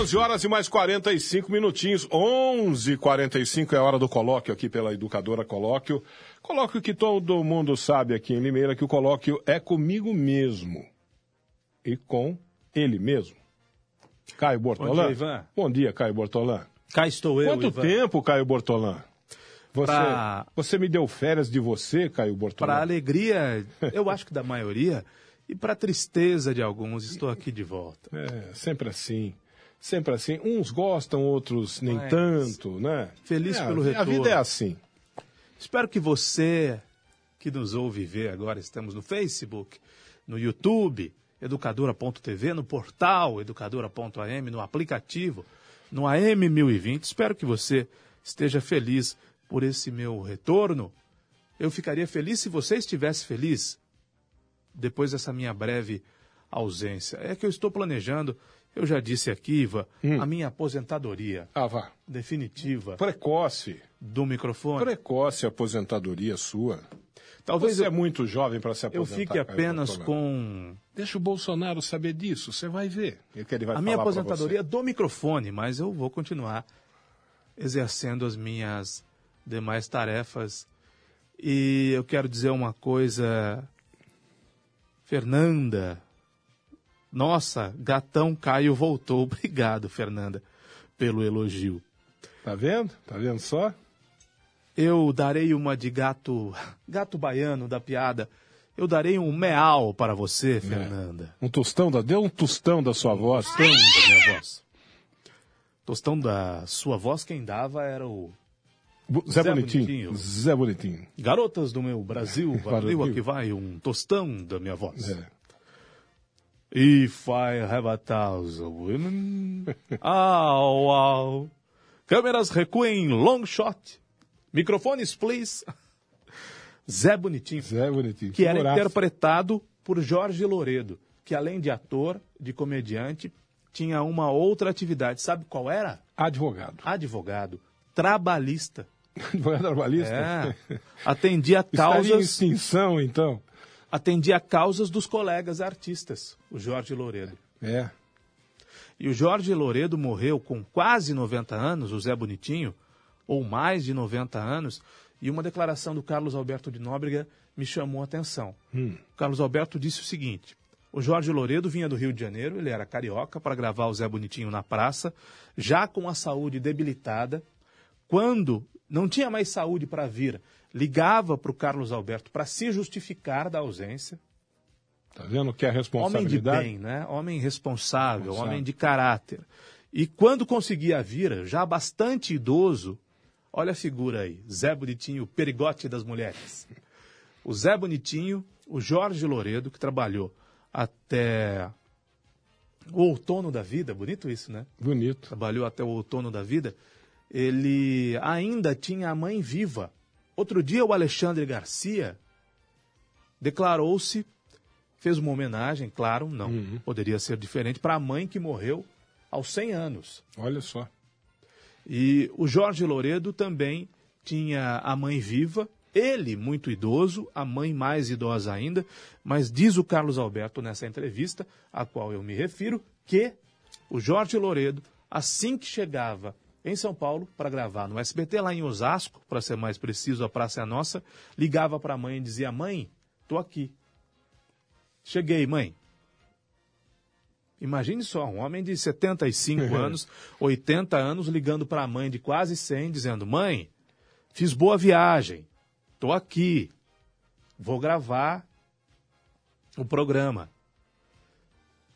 11 horas e mais 45 minutinhos. 11h45 é a hora do colóquio aqui pela Educadora Colóquio. Colóquio que todo mundo sabe aqui em Limeira que o colóquio é comigo mesmo. E com ele mesmo. Caio Bortolã. Bom dia, Ivan. Bom dia, Caio Bortolã. Cá estou eu, Quanto Ivan. tempo, Caio Bortolã? Você, Pra- você me deu férias de você, Caio Bortolã? Para alegria, eu acho que da maioria, e para tristeza de alguns, estou aqui de volta. É, sempre assim. Sempre assim. Uns gostam, outros nem Mas- tanto, né? Feliz É, pelo A retorno. vida é assim. Espero que você que nos ouve ver agora, estamos no Facebook, no YouTube, educadora.tv, no portal educadora.am, no aplicativo, no AM 1020. Espero que você esteja feliz por esse meu retorno. Eu ficaria feliz se você estivesse feliz depois dessa minha breve ausência. É que eu estou planejando, eu já disse aqui, Iva, a minha aposentadoria Ah, vá. definitiva Precoce. do microfone. Precoce a aposentadoria sua. Talvez Você eu- é muito jovem para se eu aposentar. fique Caio apenas com Deixa o Bolsonaro saber disso, você vai ver. Ele vai a minha falar pra aposentadoria do microfone, mas eu vou continuar exercendo as minhas demais tarefas. E eu quero dizer uma coisa, Fernanda. Nossa, gatão Caio voltou. Obrigado, Fernanda, pelo elogio. Tá vendo? Tá vendo só? Eu darei uma de gato, gato baiano da piada. Eu darei um meal para você, Fernanda. Um tostão da. Deu um tostão da sua voz. Tostão da minha voz. Tostão da sua voz, quem dava era o Zé, Zé Bonitinho. Bonitinho. Zé Bonitinho. Garotas do meu Brasil, valeu, Valeu. aqui vai um tostão da minha voz. É. If I have a thousand women, au, au. Câmeras recuem, long shot. Microfones, please. Zé Bonitinho, Zé Bonitinho. que era interpretado por Jorge Loredo, que além de ator, de comediante, tinha uma outra atividade. Sabe qual era? Advogado. Advogado, trabalhista. Advogado trabalhista? É. Atendia Estaria em causas, extinção, então. Atendia causas dos colegas artistas, o Jorge Loredo. É. E o Jorge Loredo morreu com quase 90 anos, o Zé Bonitinho, ou mais de 90 anos, e uma declaração do Carlos Alberto de Nóbrega me chamou a atenção. O Carlos Alberto disse o seguinte: o Jorge Loredo vinha do Rio de Janeiro, ele era carioca, para gravar o Zé Bonitinho na praça, já com a saúde debilitada. Quando não tinha mais saúde para vir, ligava para o Carlos Alberto para se justificar da ausência. Tá vendo que é Homem de responsabilidade? bem, né? Homem responsável, Responsável. homem de caráter. E quando conseguia vir, já bastante idoso, olha a figura aí, Zé Bonitinho, o perigote das mulheres. O Zé Bonitinho, o Jorge Loredo, que trabalhou até o outono da vida, bonito isso, né? Bonito. trabalhou até o outono da vida, ele ainda tinha a mãe viva. Outro dia, o Alexandre Garcia declarou-se, fez uma homenagem, claro, não poderia ser diferente, para a mãe que morreu aos 100 anos. Olha só. E o Jorge Loredo também tinha a mãe viva, ele muito idoso, a mãe mais idosa ainda, mas diz o Carlos Alberto nessa entrevista, a qual eu me refiro, que o Jorge Loredo, assim que chegava em São Paulo para gravar no SBT, lá em Osasco, para ser mais preciso, a Praça é Nossa, ligava para a mãe e dizia: Mãe, tô aqui. Cheguei, mãe. Imagine só, um homem de 75 anos, 80 anos, ligando para a mãe de quase 100, dizendo: Mãe, fiz boa viagem, estou aqui, vou gravar o programa.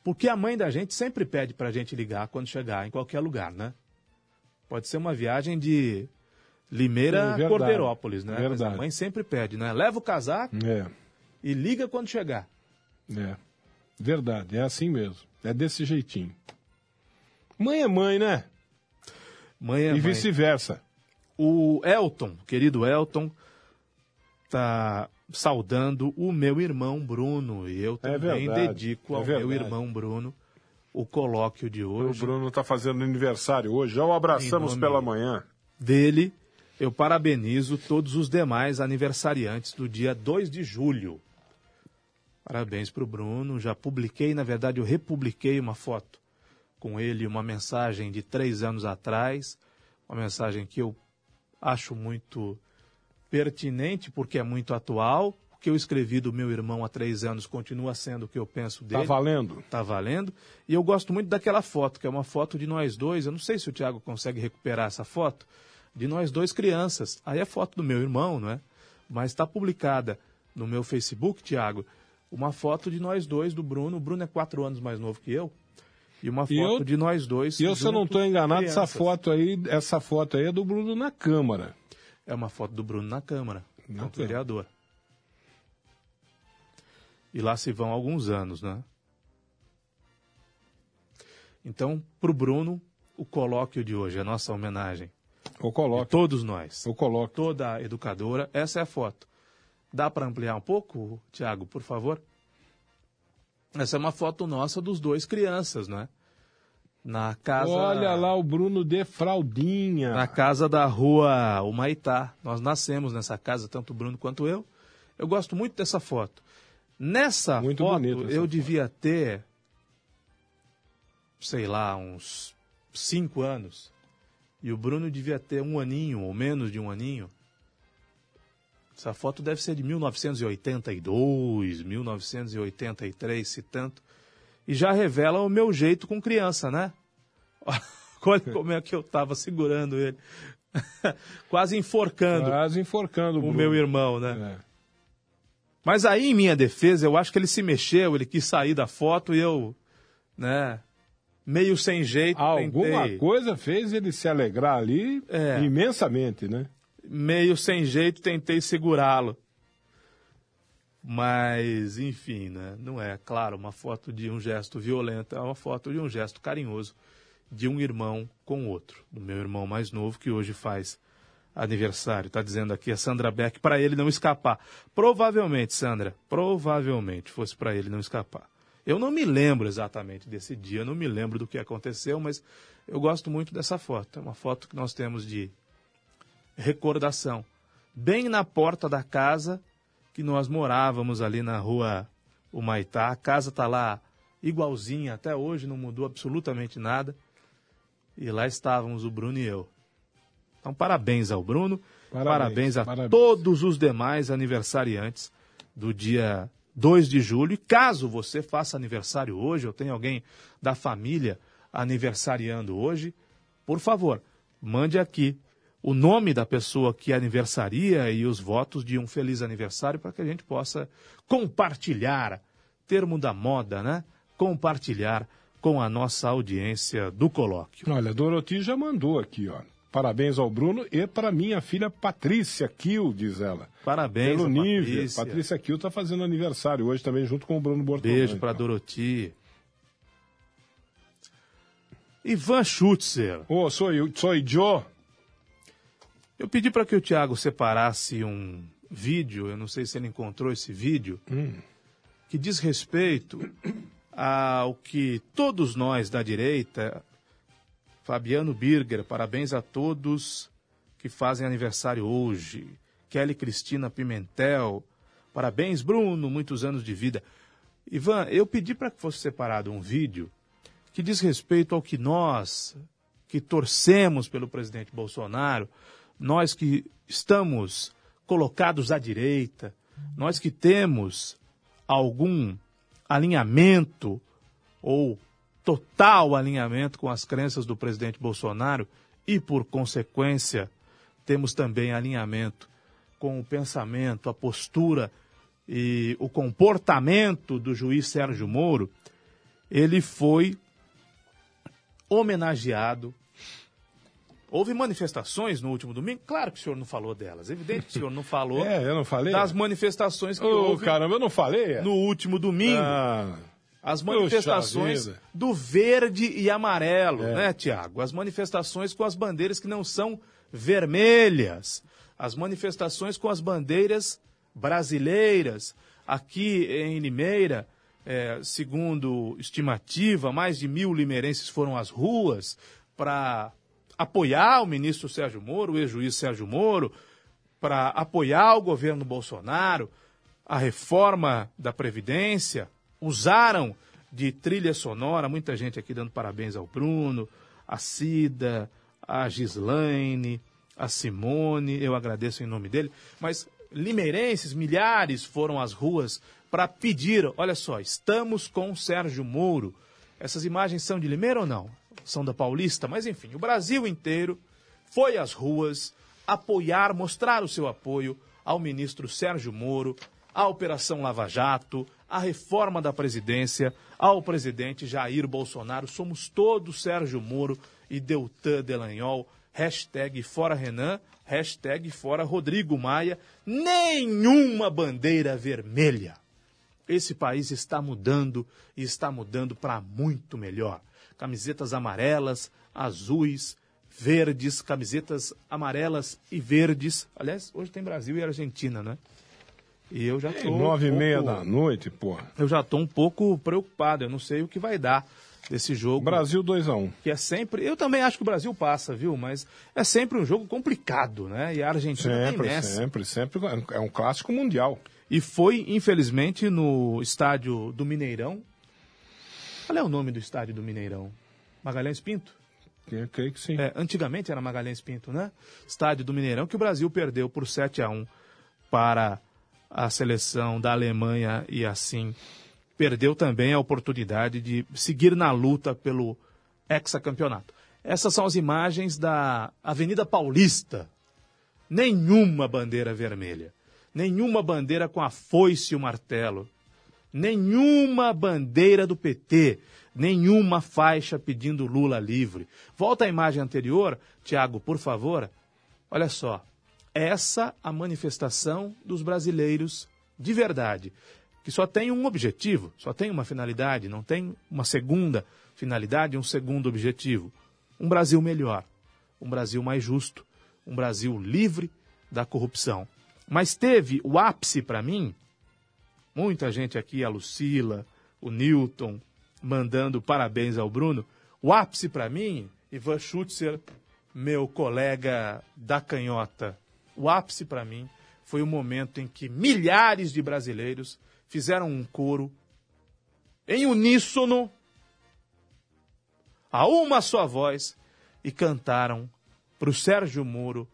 Porque a mãe da gente sempre pede para a gente ligar quando chegar em qualquer lugar, né? Pode ser uma viagem de Limeira É a Cordeirópolis, né? Mas Verdade. a mãe sempre pede, né? Leva o casaco É, e liga quando chegar. é. Verdade, é assim mesmo. É desse jeitinho. Mãe é mãe, né? Mãe é e mãe. vice-versa. O Elton, querido Elton, tá saudando o meu irmão Bruno. E eu É também verdade, dedico é ao meu verdade. irmão Bruno o colóquio de O hoje. Bruno tá fazendo aniversário hoje. Já o abraçamos pela manhã. Dele, eu parabenizo todos os demais aniversariantes do dia 2 de julho. Parabéns para o Bruno. Já publiquei, na verdade, eu republiquei uma foto com ele, uma mensagem de três anos atrás. Uma mensagem que eu acho muito pertinente, porque é muito atual. Que eu escrevi do meu irmão há três anos continua sendo o que eu penso Tá dele. valendo? Tá valendo. E eu gosto muito daquela foto, que é uma foto de nós dois. Eu não sei se o Tiago consegue recuperar essa foto. De nós dois crianças. Aí é foto do meu irmão, não é? Mas está publicada no meu Facebook, Tiago, uma foto de nós dois, do Bruno. O Bruno é quatro anos mais novo que eu. E uma E foto eu- de nós dois. E eu, se eu não estou enganado, essa foto aí, essa foto aí é do Bruno na Câmara. É uma foto do Bruno na Câmara, enquanto Câmara. vereador. E lá se vão alguns anos, né? Então, para o Bruno, o colóquio de hoje, a nossa homenagem. Eu De coloco. todos nós. Eu coloco. Toda a educadora, essa é a foto. Dá para ampliar um pouco, Tiago, por favor? Essa é uma foto nossa dos dois crianças, né? Na casa. Olha lá o Bruno de fraldinha. Na casa da rua Humaitá. Nós nascemos nessa casa, tanto o Bruno quanto eu. Eu gosto muito dessa foto. Nessa Muito foto, eu foto. devia ter, sei lá, uns cinco anos. E o Bruno devia ter um aninho, ou menos de um aninho. Essa foto deve ser de 1982, 1983, se tanto. E já revela o meu jeito com criança, né? Olha como é que eu estava segurando ele. Quase enforcando Quase enforcando o o meu irmão, né? É. Mas aí, em minha defesa, eu acho que ele se mexeu, ele quis sair da foto e eu, né, meio sem jeito, Alguma tentei, coisa fez ele se alegrar ali É. imensamente, né? meio sem jeito, tentei segurá-lo. Mas, enfim, né, não é, claro, uma foto de um gesto violento, é uma foto de um gesto carinhoso de um irmão com outro, do meu irmão mais novo, que hoje faz aniversário. Está dizendo aqui a Sandra Beck, para ele não escapar. Provavelmente, Sandra, provavelmente fosse para ele não escapar. Eu não me lembro exatamente desse dia, não me lembro do que aconteceu, mas eu gosto muito dessa foto. É uma foto que nós temos de recordação. Bem na porta da casa que nós morávamos ali na rua Humaitá. A casa está lá igualzinha até hoje, não mudou absolutamente nada. E lá estávamos o Bruno e eu. Então, parabéns ao Bruno, Parabéns, parabéns, a parabéns. todos os demais aniversariantes do dia 2 de julho. E caso você faça aniversário hoje, ou tenha alguém da família aniversariando hoje, por favor, mande aqui o nome da pessoa que aniversaria e os votos de um feliz aniversário para que a gente possa compartilhar, termo da moda, né? Compartilhar com a nossa audiência do colóquio. Olha, a Doroti já mandou aqui, ó. Parabéns ao Bruno e para minha filha Patrícia Kiel, diz ela. Parabéns, Pelo nível. Patrícia. Patrícia Kiel está fazendo aniversário hoje também, junto com o Bruno Bortolão. Beijo para então. Doroti. Ivan Schutzer. Ô, sou eu, sou eu. Eu pedi para que o Tiago separasse um vídeo, eu não sei se ele encontrou esse vídeo, que diz respeito ao que todos nós da direita, Fabiano Birger, parabéns a todos que fazem aniversário hoje, Kelly Cristina Pimentel, parabéns Bruno, muitos anos de vida. Ivan, eu pedi para que fosse separado um vídeo que diz respeito ao que nós, que torcemos pelo presidente Bolsonaro, nós que estamos colocados à direita, nós que temos algum alinhamento ou total alinhamento com as crenças do presidente Bolsonaro e, por consequência, temos também alinhamento com o pensamento, a postura e o comportamento do juiz Sérgio Moro, ele foi homenageado. Houve manifestações no último domingo? Claro que o senhor não falou delas. Evidente que o senhor não falou É, eu não falei? das manifestações que Ô, houve caramba, eu não falei? é? no último domingo. Ah, As manifestações do verde e amarelo, É. né, Tiago? As manifestações com as bandeiras que não são vermelhas. As manifestações com as bandeiras brasileiras. Aqui em Limeira, é, segundo estimativa, mais de mil limeirenses foram às ruas para apoiar o ministro Sérgio Moro, o ex-juiz Sérgio Moro, para apoiar o governo Bolsonaro, a reforma da Previdência, usaram de trilha sonora, muita gente aqui dando parabéns ao Bruno, a Cida, a Gislaine, a Simone, eu agradeço em nome dele, mas limeirenses, milhares foram às ruas para pedir, olha só, estamos com Sérgio Moro. Essas imagens são de Limeira ou não? São da Paulista, mas enfim, o Brasil inteiro foi às ruas apoiar, mostrar o seu apoio ao ministro Sérgio Moro, à Operação Lava Jato, à reforma da presidência, ao presidente Jair Bolsonaro. Somos todos Sérgio Moro e Deltan Delanhol. Hashtag fora Renan, hashtag fora Rodrigo Maia. Nenhuma bandeira vermelha. Esse país está mudando e está mudando para muito melhor. Camisetas amarelas, azuis, verdes, camisetas amarelas e verdes. Aliás, hoje tem Brasil e Argentina, né? E eu já tô nove e um meia pouco- da noite, porra. Eu já tô um pouco preocupado. Eu não sei o que vai dar desse jogo. Brasil 2x1. Que é sempre. Eu também acho que o Brasil passa, viu? Mas é sempre um jogo complicado, né? E a Argentina tem Sempre, nessa. sempre, sempre. É um clássico mundial. E foi, infelizmente, no estádio do Mineirão. Qual é o nome do estádio do Mineirão? Magalhães Pinto? Eu creio que sim. É, antigamente era Magalhães Pinto, né? Estádio do Mineirão, que o Brasil perdeu por 7 a 1 para a seleção da Alemanha e assim perdeu também a oportunidade de seguir na luta pelo hexacampeonato. Essas são as imagens da Avenida Paulista. Nenhuma bandeira vermelha. Nenhuma bandeira com a foice e o martelo. Nenhuma bandeira do PT. Nenhuma faixa pedindo Lula livre. Volta à imagem anterior, Tiago, por favor. Olha só. Essa a manifestação dos brasileiros de verdade, que só tem um objetivo, só tem uma finalidade, não tem uma segunda finalidade, um segundo objetivo. Um Brasil melhor, um Brasil mais justo, um Brasil livre da corrupção. Mas teve o ápice para mim, muita gente aqui, a Lucila, o Newton, mandando parabéns ao Bruno. O ápice para mim, Ivan Schutzer, meu colega da canhota, o ápice para mim foi o momento em que milhares de brasileiros fizeram um coro em uníssono, a uma só voz, e cantaram para o Sérgio Moro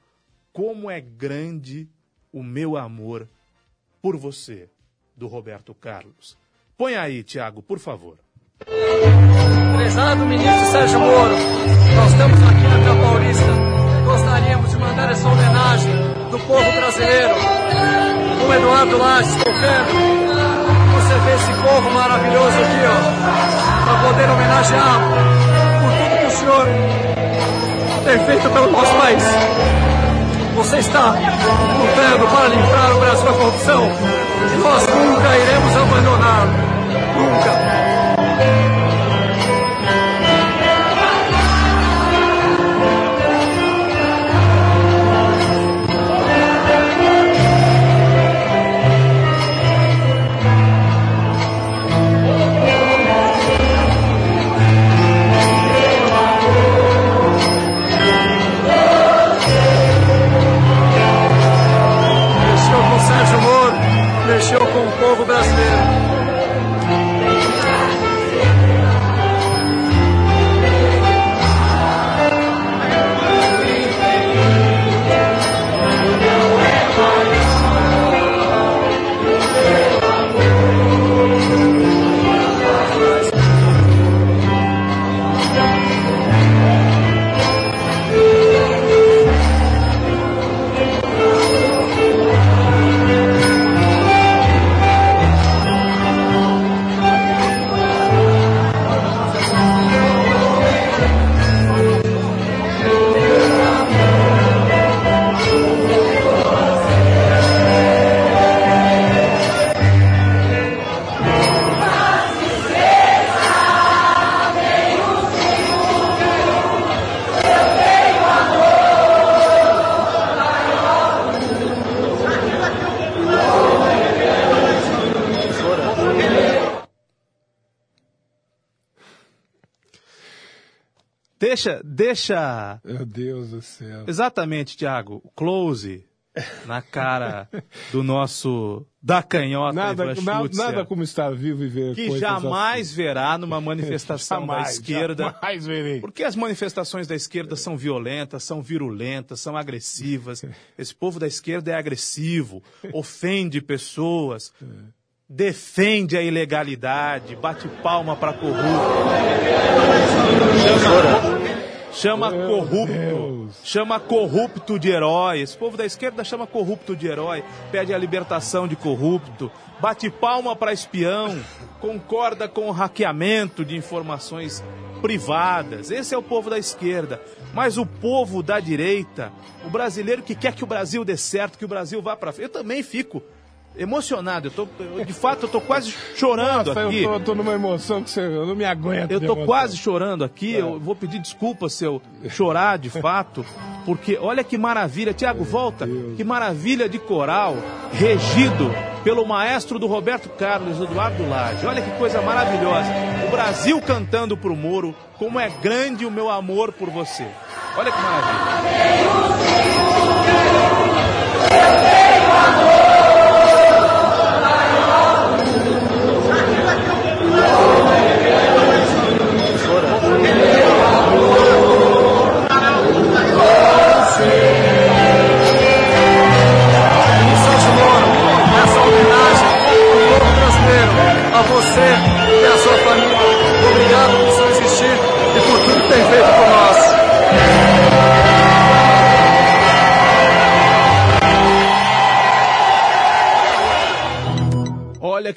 como é grande o meu amor por você, do Roberto Carlos. Põe aí, Tiago, por favor. Prezado ministro Sérgio Moro, nós estamos aqui na Paulista gostaríamos de mandar essa homenagem do povo brasileiro. Com Eduardo Lages tocando, você vê esse povo maravilhoso aqui, ó, para poder homenagear por tudo que o senhor tem feito pelo nosso país. Você está lutando para livrar o Brasil da corrupção e nós nunca iremos abandoná-lo. Nunca. Deixa, deixa. Meu Deus do céu. Exatamente, Tiago. Close na cara do nosso da canhota Nada, Ivan nada, como estar vivo e ver que jamais verá numa manifestação Jamais, da esquerda. Jamais verei. Porque as manifestações da esquerda são violentas, são virulentas, são agressivas. Esse povo da esquerda é agressivo, ofende pessoas, defende a ilegalidade, bate palma para corrupto. Chama, chama corrupto, Deus. chama corrupto de herói. Esse povo da esquerda chama corrupto de herói, pede a libertação de corrupto, bate palma para espião, concorda com o hackeamento de informações privadas. Esse é o povo da esquerda. Mas o povo da direita, o brasileiro que quer que o Brasil dê certo, que o Brasil vá para frente, eu também fico emocionado. Eu tô, de fato, eu tô quase chorando Nossa, aqui. eu tô, tô numa emoção que você, eu não me aguento. Eu tô quase chorando aqui, eu vou pedir desculpa se eu chorar de fato, porque olha que maravilha, Tiago, volta, que maravilha de coral, regido pelo maestro do Roberto Carlos, Eduardo Lage. Olha que coisa maravilhosa. O Brasil cantando pro Moro, como é grande o meu amor por você. Olha que maravilha. Em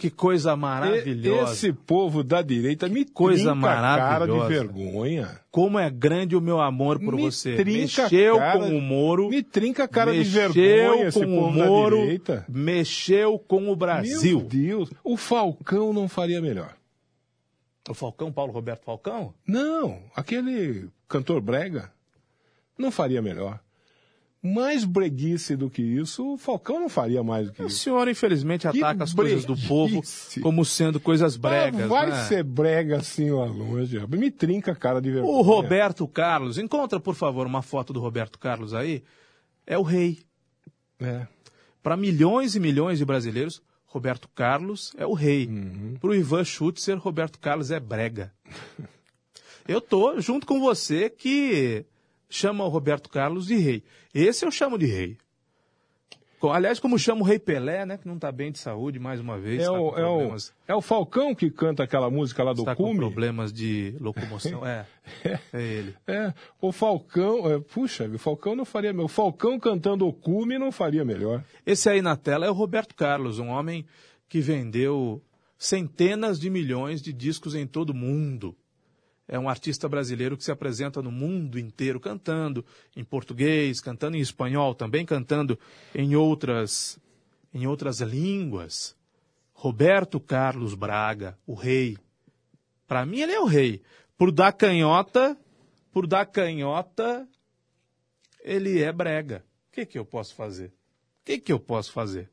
que coisa maravilhosa. Esse povo da direita me Coisa trinca a cara de maravilhosa. vergonha. Como é grande o meu amor por Me você. trinca a Mexeu cara- com o Moro. Me trinca a cara de vergonha esse com o povo da Moro, direita. mexeu com o Brasil. Meu Deus, o Falcão não faria melhor. O Falcão, Paulo Roberto Falcão? Não, aquele cantor brega não faria melhor. Mais breguice do que isso, o Falcão não faria mais do que O isso. senhor, infelizmente, Que ataca as coisas do povo breguice. como sendo coisas bregas. Ah, vai né? ser brega assim lá longe. Me trinca a cara de vergonha. O Roberto Carlos, encontra, por favor, uma foto do Roberto Carlos aí. É o rei. É. Para milhões e milhões de brasileiros, Roberto Carlos é o rei. Uhum. Para o Ivan Schutzer, Roberto Carlos é brega. Eu tô junto com você que chama o Roberto Carlos de rei. Esse eu chamo de rei. Aliás, como chamo o Rei Pelé, né? Que não está bem de saúde, mais uma vez. É tá o, com é, o, é o Falcão que canta aquela música lá do está com Cume. problemas de locomoção. É, é ele. É, o Falcão, é, puxa, o Falcão não faria melhor. O Falcão cantando o Cume não faria melhor. Esse aí na tela é o Roberto Carlos, um homem que vendeu centenas de milhões de discos em todo o mundo. É um artista brasileiro que se apresenta no mundo inteiro cantando em português, cantando em espanhol, também cantando em outras em outras línguas. Roberto Carlos Braga, o rei. Para mim ele é o rei. Por dar canhota, por dar canhota, ele é brega. O que que eu posso fazer? O que, que eu posso fazer?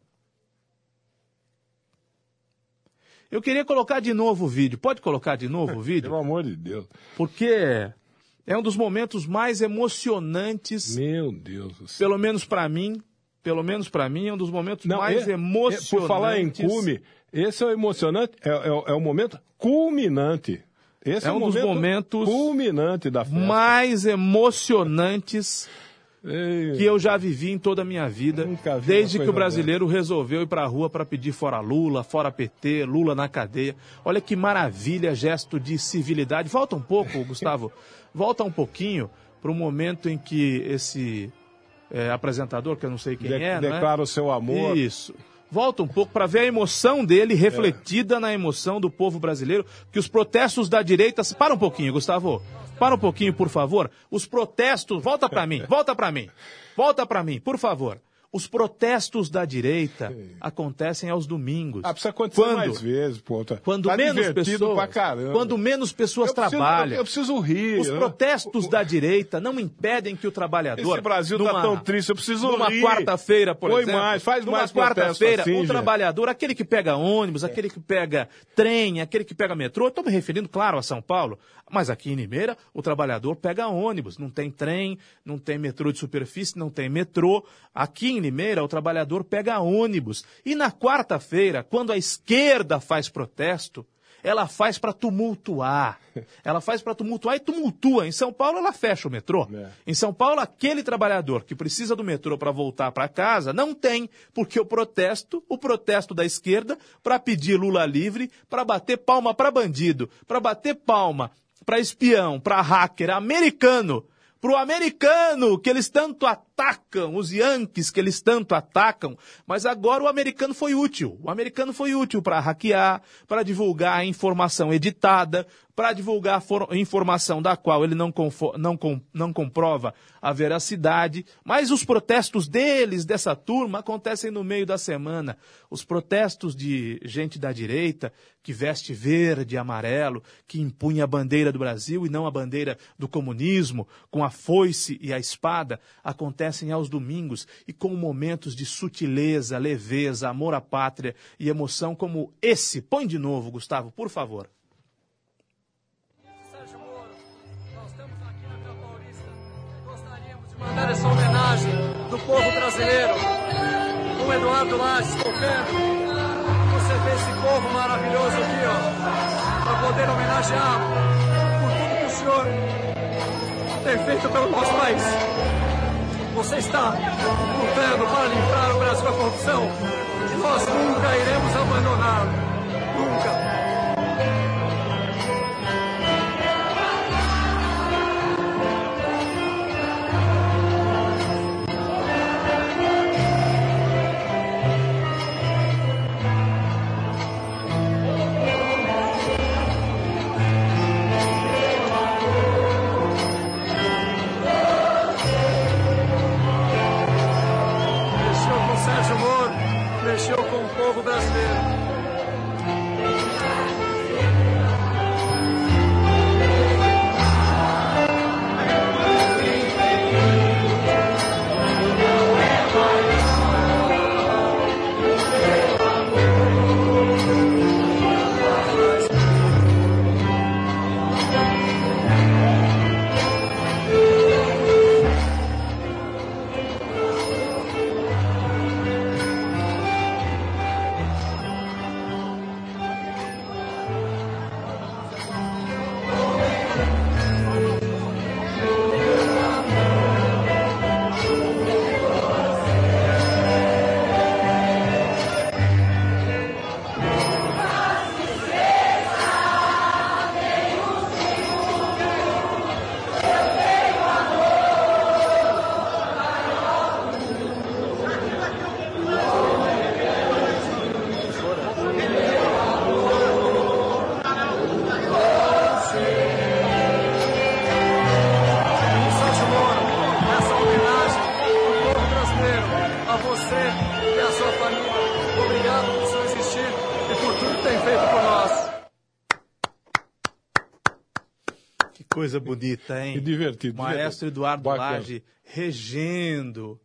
Eu queria colocar de novo o vídeo. Pode colocar de novo o vídeo? Pelo amor de Deus. Porque é um dos momentos mais emocionantes, Meu Deus do céu. pelo menos para mim. Pelo menos para mim, é um dos momentos mais é- é- emocionantes. por falar em cume, esse é o emocionante, é, é o- é o momento culminante. Esse É é, um dos momento momentos culminante da festa. mais emocionantes Ei, que eu já vivi em toda a minha vida, desde que o brasileiro resolveu ir para a rua para pedir fora Lula, fora PT, Lula na cadeia. Olha que maravilha, gesto de civilidade. Volta um pouco, Gustavo, volta um pouquinho para o momento em que esse é, apresentador, que eu não sei quem de- é, não é? declara o seu amor. Isso. Volta um pouco para ver a emoção dele refletida na emoção do povo brasileiro, que os protestos da direita. Para um pouquinho, Gustavo. Para um pouquinho, por favor. Os protestos. Volta para mim, volta para mim. Volta para mim, por favor. Os protestos da direita acontecem aos domingos. Ah, precisa acontecer quando, mais vezes, pô. Tá, quando tá menos pessoas, pra caramba. quando menos pessoas Eu preciso- trabalham. eu- eu preciso rir, Os né? protestos da direita não impedem que o trabalhador. Esse Brasil tá numa- tão triste, eu preciso Numa rir. quarta-feira, por Põe exemplo. mais, faz numa mais quarta-feira, assim, o trabalhador, aquele que pega ônibus, aquele que pega trem, aquele que pega metrô, estou me referindo, claro, a São Paulo, mas aqui em Limeira, o trabalhador pega ônibus, não tem trem, não tem metrô de superfície, não tem metrô. Aqui em Limeira, o trabalhador pega ônibus. E na quarta-feira, quando a esquerda faz protesto, ela faz para tumultuar. Ela faz para tumultuar e tumultua. Em São Paulo, ela fecha o metrô. É. Em São Paulo, aquele trabalhador que precisa do metrô para voltar para casa não tem, porque o protesto, o protesto da esquerda, para pedir Lula livre, para bater palma para bandido, para bater palma para espião, para hacker americano, para o americano que eles tanto atacam, os Yankees que eles tanto atacam, mas agora o americano foi útil. O americano foi útil para hackear, para divulgar a informação editada, para divulgar informação da qual ele não, não, com- não comprova a veracidade. Mas os protestos deles, dessa turma, acontecem no meio da semana. Os protestos de gente da direita que veste verde e amarelo, que impunha a bandeira do Brasil e não a bandeira do comunismo, com a foice e a espada, acontecem aos domingos e com momentos de sutileza, leveza, amor à pátria e emoção como esse. Põe de novo, Gustavo, por favor. Sérgio Moro, nós estamos aqui na Vila Paulista. Gostaríamos de mandar essa homenagem do povo brasileiro, com Eduardo Lages tocando. Você vê esse povo maravilhoso aqui, ó, para poder homenagear por tudo que o senhor tem feito pelo nosso país. Você está lutando para livrar o Brasil da corrupção nós nunca iremos abandoná-lo. Nunca. Que divertido, Maestro divertido. Eduardo Bacana. Lage regendo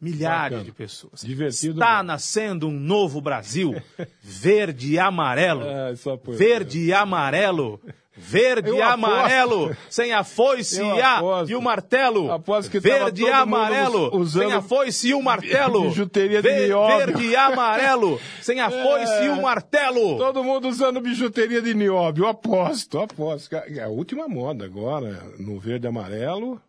milhares Bacana. de pessoas. Divertido Está mesmo. nascendo um novo Brasil, verde e amarelo. É, verde e amarelo. Verde e amarelo, sem a foice e, a, e o martelo. Aposto que verde e amarelo, usando sem a foice e o martelo. bijuteria de nióbio. Verde e amarelo, sem a foice e o martelo. Todo mundo usando bijuteria de nióbio, aposto, aposto. É a última moda agora, no verde e amarelo.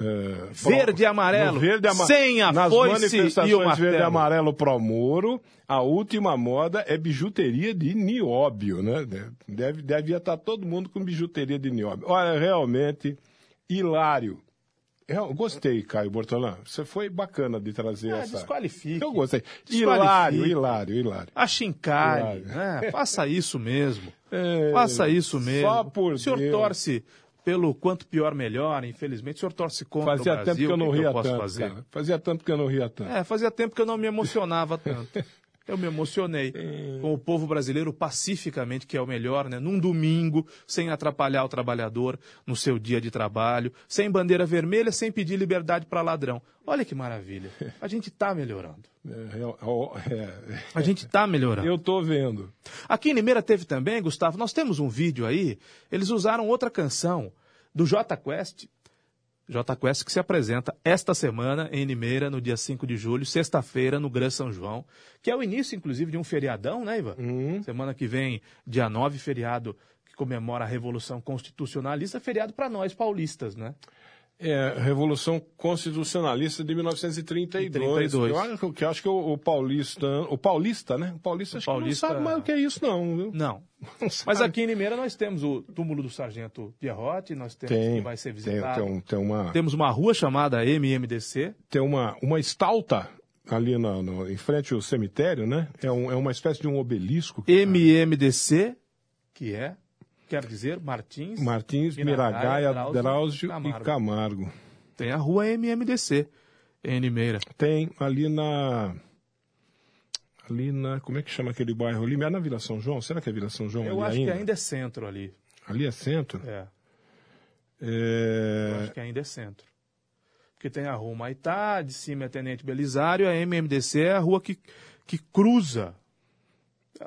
É, Verde e amarelo, verde ama- sem a Nas foice e o verde e amarelo pro Moro, a última moda é bijuteria de nióbio, né? Deve, devia estar todo mundo com bijuteria de nióbio. Olha, realmente, hilário. Eu gostei, Caio Bortolã. Você foi bacana de trazer Ah, essa. desqualifica. Eu gostei. Hilário, hilário, hilário. Achincalhe, Claro. né? Faça isso mesmo. É, Faça isso mesmo. Só por o senhor Deus. torce pelo quanto pior melhor, infelizmente. O senhor torce contra Fazia o Brasil. tempo que eu não que ria eu posso tanto. fazer? cara. Fazia tempo que eu não ria tanto. É, fazia tempo que eu não me emocionava tanto. Eu me emocionei É. com o povo brasileiro pacificamente, que é o melhor, né? Num domingo, sem atrapalhar o trabalhador no seu dia de trabalho, sem bandeira vermelha, sem pedir liberdade para ladrão. Olha que maravilha. A gente está melhorando. É, é, A gente está melhorando. eu tô vendo. Aqui em Limeira teve também, Gustavo, nós temos um vídeo aí, eles usaram outra canção do J Quest. J Quest que se apresenta esta semana em Limeira, no dia 5 de julho, sexta-feira, no Gran São João, que é o início, inclusive, de um feriadão, né, Ivan? Semana que vem, dia 9, feriado que comemora a Revolução Constitucionalista, feriado para nós paulistas, né? É, Revolução Constitucionalista de 1932. 32. Eu acho que, acho que o, o paulista, o paulista, né? O paulista, acho paulista- não sabe mais o que é isso, não. Viu? Não. Não Mas aqui em Limeira nós temos o túmulo do Sargento Pierrotti, nós temos tem, que vai ser tem, visitado. tem, um- tem uma, Temos uma rua chamada MMDC, tem uma, uma estalta ali na- no- em frente ao cemitério, né? É, um- é uma espécie de um obelisco. MMDC, que é, quer dizer, Martins. Martins, Miragaia, Drauzio e Camargo. Tem a rua MMDC, em Limeira. Tem ali na. Ali na. Como é que chama aquele bairro ali? É na Vila São João? Será que é Vila São João Eu ali acho ainda? que ainda é centro ali. Ali é centro? É, eu É... acho que ainda é centro. Porque tem a rua Maitá, de cima é Tenente Belisário, a MMDC é a rua que, que cruza.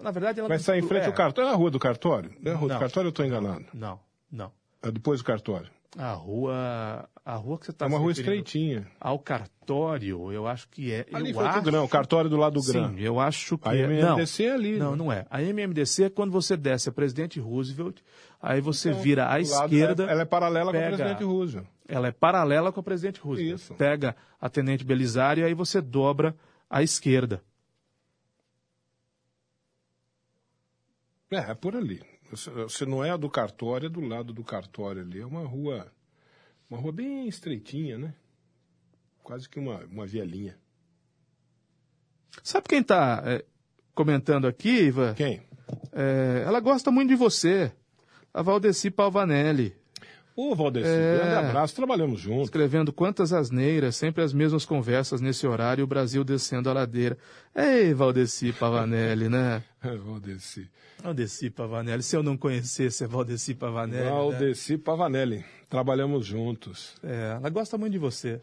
Na verdade, ela Vai não sair em frente é. ao cartório. É a rua do cartório? É a rua Não. do cartório ou eu estou enganado? Não, não. É depois do cartório. A rua, a rua que você está É uma rua estreitinha. Ao cartório, eu acho que é. Ali eu foi acho... o Grão, o cartório do lado do Grão. Sim, eu acho que A é. MMDC é ali. Não, né? não é. A MMDC é quando você desce a Presidente Roosevelt, aí você Então, vira à esquerda, Ela é paralela com pega- o presidente Roosevelt. ela é paralela com a Presidente Roosevelt. Isso. Pega a Tenente Belisário e aí você dobra à esquerda. É, é por ali. Se não é a do cartório, é do lado do cartório ali. É uma rua, uma rua bem estreitinha, né? Quase que uma, uma vielinha. Sabe quem está comentando aqui, Ivan? Quem? É, ela gosta muito de você. A Valdeci Palvanelli. Ô, Valdeci, É. grande abraço, trabalhamos juntos. Escrevendo quantas asneiras, sempre as mesmas conversas nesse horário, o Brasil descendo a ladeira. Ei, Valdeci Pavanelli, né? Valdeci. Valdeci Pavanelli, se eu não conhecesse a Valdeci Pavanelli. né? Valdeci Pavanelli, trabalhamos juntos. É, ela gosta muito de você.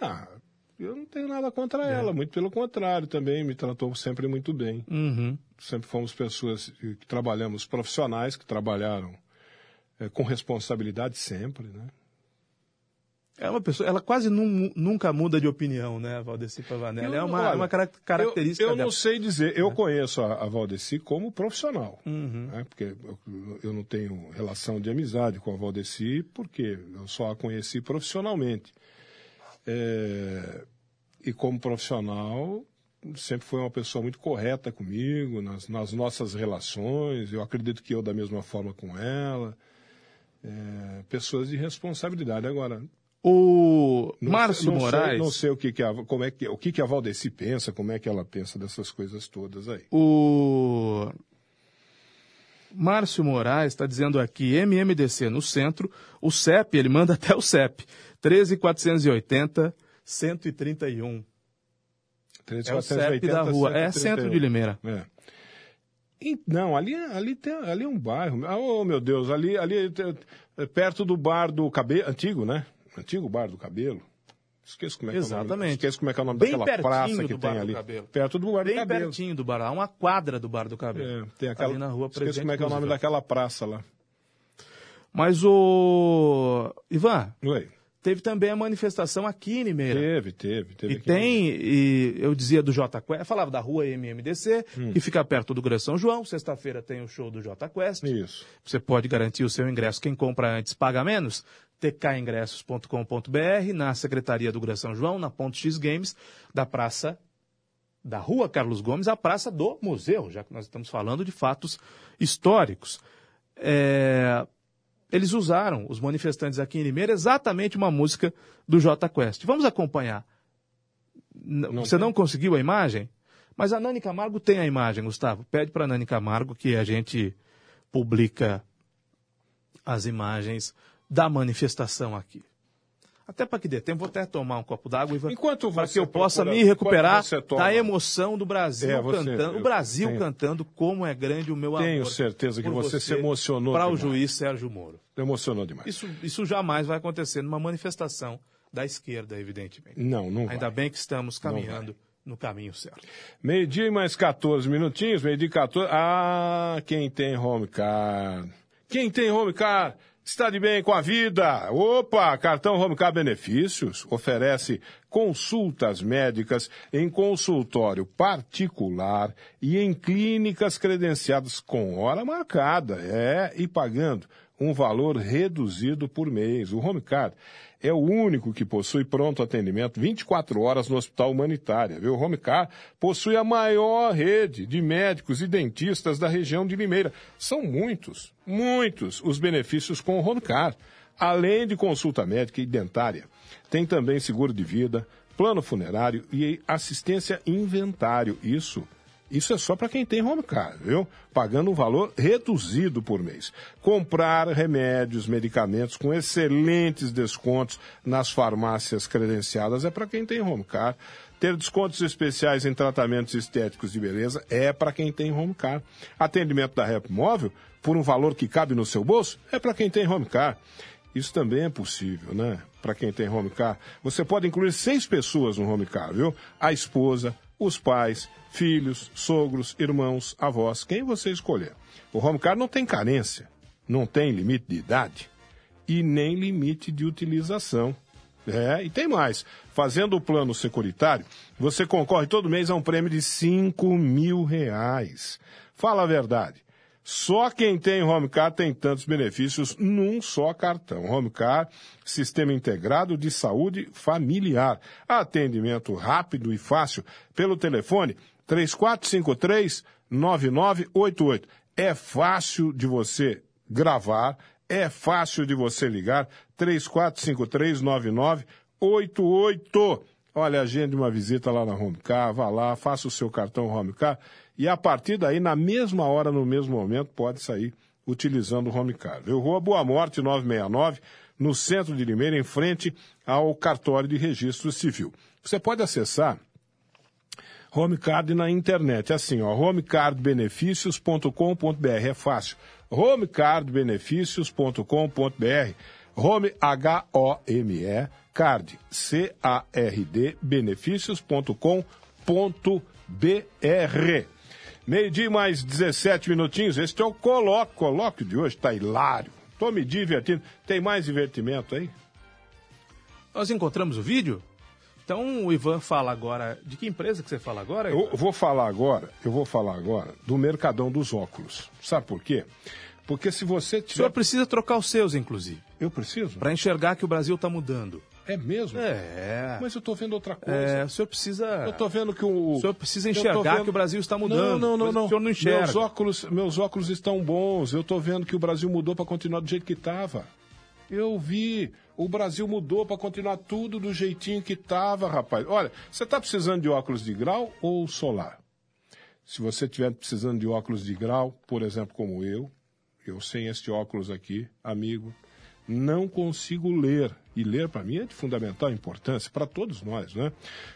Ah, eu não tenho nada contra É. ela, muito pelo contrário também, me tratou sempre muito bem. Uhum. Sempre fomos pessoas que trabalhamos, profissionais que trabalharam eh, com responsabilidade sempre, né? É uma pessoa, ela quase nu- nunca muda de opinião, né, Valdeci Pavanelli? Eu- É uma, olha, é uma cara- característica Eu, eu dela. não sei dizer, eu conheço a, a Valdeci como profissional, Uhum. né? porque eu, eu não tenho relação de amizade com a Valdeci, porque eu só a conheci profissionalmente. É, e como profissional, sempre foi uma pessoa muito correta comigo, nas, nas nossas relações, eu acredito que eu da mesma forma com ela. É, pessoas de responsabilidade. Agora, O não Márcio sei- não sei- Moraes. não sei o que, que a, como é que o que, que a Valdeci pensa, como é que ela pensa dessas coisas todas aí. O Márcio Moraes está dizendo aqui, MMDC no centro, o CEP, ele manda até o CEP, 13480 131. É o CEP da rua, é centro de Limeira. É. Não, ali, ali, tem, ali é um bairro. Oh, meu Deus, ali, ali é perto do bar do cabelo. Antigo, né? Antigo bar do cabelo. Esqueço como é que é o nome. Esqueço como é que é o nome Bem daquela praça que tem ali. Perto do bar do Bem cabelo. pertinho do bar, há uma quadra do bar do cabelo. É, tem aquela, Ali na rua esqueço como é que é o nome daquela praça lá. Mas o Ivan, Oi. Teve também a manifestação aqui em Limeira. Teve, teve. teve E tem, e eu dizia do J Quest, eu falava da rua MMDC, Hum. que fica perto do Gran São João. Sexta-feira tem o show do J Quest. Isso. Você pode garantir o seu ingresso. Quem compra antes paga menos. tkingressos.com.br, na Secretaria do Gran São João, na Ponto X Games, da Praça da Rua Carlos Gomes, à Praça do Museu, já que nós estamos falando de fatos históricos. É, Eles usaram, os manifestantes aqui em Limeira, exatamente uma música do J Quest. Vamos acompanhar. Não Você tem. não conseguiu a imagem? Mas a Nani Camargo tem a imagem, Gustavo. Pede para a Nani Camargo que a gente publica as imagens da manifestação aqui. Até para que dê tempo, vou até tomar um copo d'água Enquanto para você que eu possa procura- me recuperar você da emoção do Brasil É, você- cantando, o Brasil tenho- cantando como é grande o meu amor. Tenho certeza que por você se emocionou Para o juiz Sérgio Moro. Emocionou demais. Isso, isso jamais vai acontecer numa manifestação da esquerda, evidentemente. Não, não vai. Ainda bem que estamos caminhando no caminho certo. Meio-dia e mais 14 minutinhos, meio-dia e 14. Ah, quem tem home car? Quem tem home car está de bem com a vida. Opa, cartão Home Car Benefícios oferece consultas médicas em consultório particular e em clínicas credenciadas com hora marcada, é, e pagando um valor reduzido por mês. O Home Card é o único que possui pronto atendimento 24 horas no Hospital Humanitária. O Home Car possui a maior rede de médicos e dentistas da região de Limeira. São muitos, muitos os benefícios com o Home Car. Além de consulta médica e dentária, tem também seguro de vida, plano funerário e assistência inventário. Isso isso é só para quem tem home car, viu? Pagando um valor reduzido por mês. Comprar remédios, medicamentos com excelentes descontos nas farmácias credenciadas é para quem tem home car. Ter descontos especiais em tratamentos estéticos de beleza é para quem tem home car. Atendimento da Rep Móvel por um valor que cabe no seu bolso é para quem tem home car. Isso também é possível, né? Para quem tem home car. Você pode incluir seis pessoas no home car, viu? A esposa, os pais, filhos, sogros, irmãos, avós, quem você escolher. O home car não tem carência, não tem limite de idade e nem limite de utilização. É, e tem mais. Fazendo o plano securitário, você concorre todo mês a um prêmio de 5 mil reais. Fala a verdade. Só quem tem Homecar tem tantos benefícios num só cartão. Homecar, sistema integrado de saúde familiar. Atendimento rápido e fácil pelo telefone 3453-9988. É fácil de você gravar, é fácil de você ligar 3453-9988. Olha, agende uma visita lá na Homecar, vá lá, faça o seu cartão Homecar e a partir daí, na mesma hora, no mesmo momento, pode sair utilizando o Homecar. Eu Rua Boa Morte 969, no centro de Limeira, em frente ao cartório de registro civil. Você pode acessar Homecard na internet, assim, ó, homecardbenefícios.com.br, é fácil. homecardbenefícios.com.br, home, H-O-M-E, card, C-A-R-D, benefícios.com.br. Meio-dia mais 17 minutinhos. Este é o colóquio. Colóquio de hoje tá hilário. Tô me divertindo. Tem mais divertimento aí? Nós encontramos o vídeo? Então o Ivan fala agora. De que empresa que você fala agora? Ivan? Eu vou falar agora, eu vou falar agora do Mercadão dos Óculos. Sabe por quê? Porque se você O tiver... senhor precisa trocar os seus, inclusive, Eu preciso? para enxergar que o Brasil está mudando. É mesmo? É. Mas eu tô vendo outra coisa. É, o senhor precisa. Eu tô vendo que o. O senhor precisa enxergar vendo- que o Brasil está mudando. Não, não, não, não. o senhor não enxerga. Meus óculos, meus óculos estão bons. Eu tô vendo que o Brasil mudou para continuar do jeito que estava. Eu vi. O Brasil mudou para continuar tudo do jeitinho que estava, rapaz. Olha, você está precisando de óculos de grau ou solar? Se você estiver precisando de óculos de grau, por exemplo, como eu, eu sem este óculos aqui, amigo, não consigo ler. E ler, para mim, é de fundamental importância, para todos nós, né?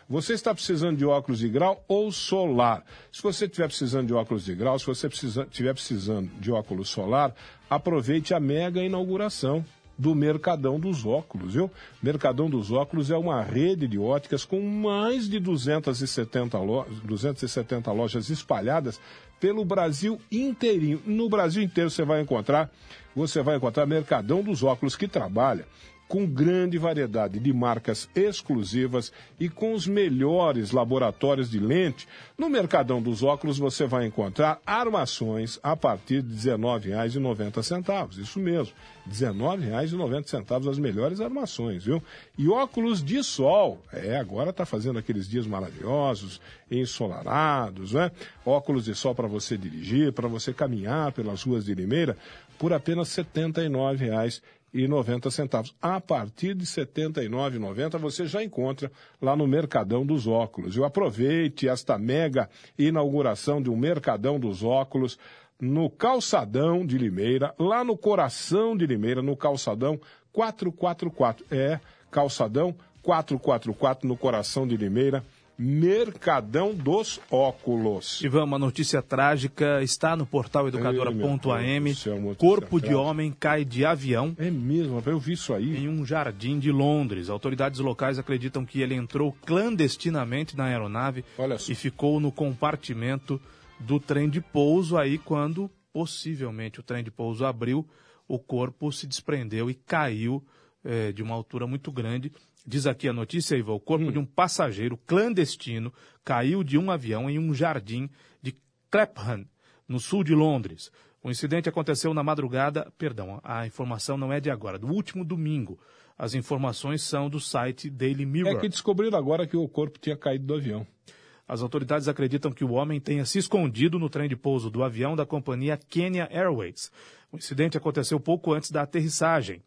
Você está precisando de óculos de grau ou solar? Se você estiver precisando de óculos de grau, se você estiver precisando de óculos solar, aproveite a mega inauguração do Mercadão dos Óculos, viu? Mercadão dos Óculos é uma rede de óticas com mais de 270, lo 270 lojas espalhadas pelo Brasil inteirinho. No Brasil inteiro você vai encontrar, você vai encontrar Mercadão dos Óculos que trabalha com grande variedade de marcas exclusivas e com os melhores laboratórios de lente. No Mercadão dos Óculos você vai encontrar armações a partir de R$ 19,90. Isso mesmo, R$ 19,90 as melhores armações, viu? E óculos de sol. É, agora está fazendo aqueles dias maravilhosos, ensolarados, né? Óculos de sol para você dirigir, para você caminhar pelas ruas de Limeira, por apenas R$ 79,00 e 90 centavos. A partir de R$ 79,90 você já encontra lá no Mercadão dos Óculos. Eu aproveite esta mega inauguração de um Mercadão dos Óculos no calçadão de Limeira, lá no coração de Limeira, no calçadão 444. É, calçadão 444 no coração de Limeira. Mercadão dos Óculos. Ivan, uma notícia trágica está no portal educadora.am. Corpo de homem cai de avião. É mesmo, eu vi isso aí. Em um jardim de Londres. Autoridades locais acreditam que ele entrou clandestinamente na aeronave e ficou no compartimento do trem de pouso. Aí, quando possivelmente o trem de pouso abriu, o corpo se desprendeu e caiu eh, de uma altura muito grande Diz aqui a notícia, Iva, o corpo hum. de um passageiro clandestino caiu de um avião em um jardim de Clapham, no sul de Londres. O incidente aconteceu na madrugada, perdão, a informação não é de agora, do último domingo. As informações são do site Daily Mirror. É que descobriram agora que o corpo tinha caído do avião. As autoridades acreditam que o homem tenha se escondido no trem de pouso do avião da companhia Kenya Airways. O incidente aconteceu pouco antes da aterrissagem,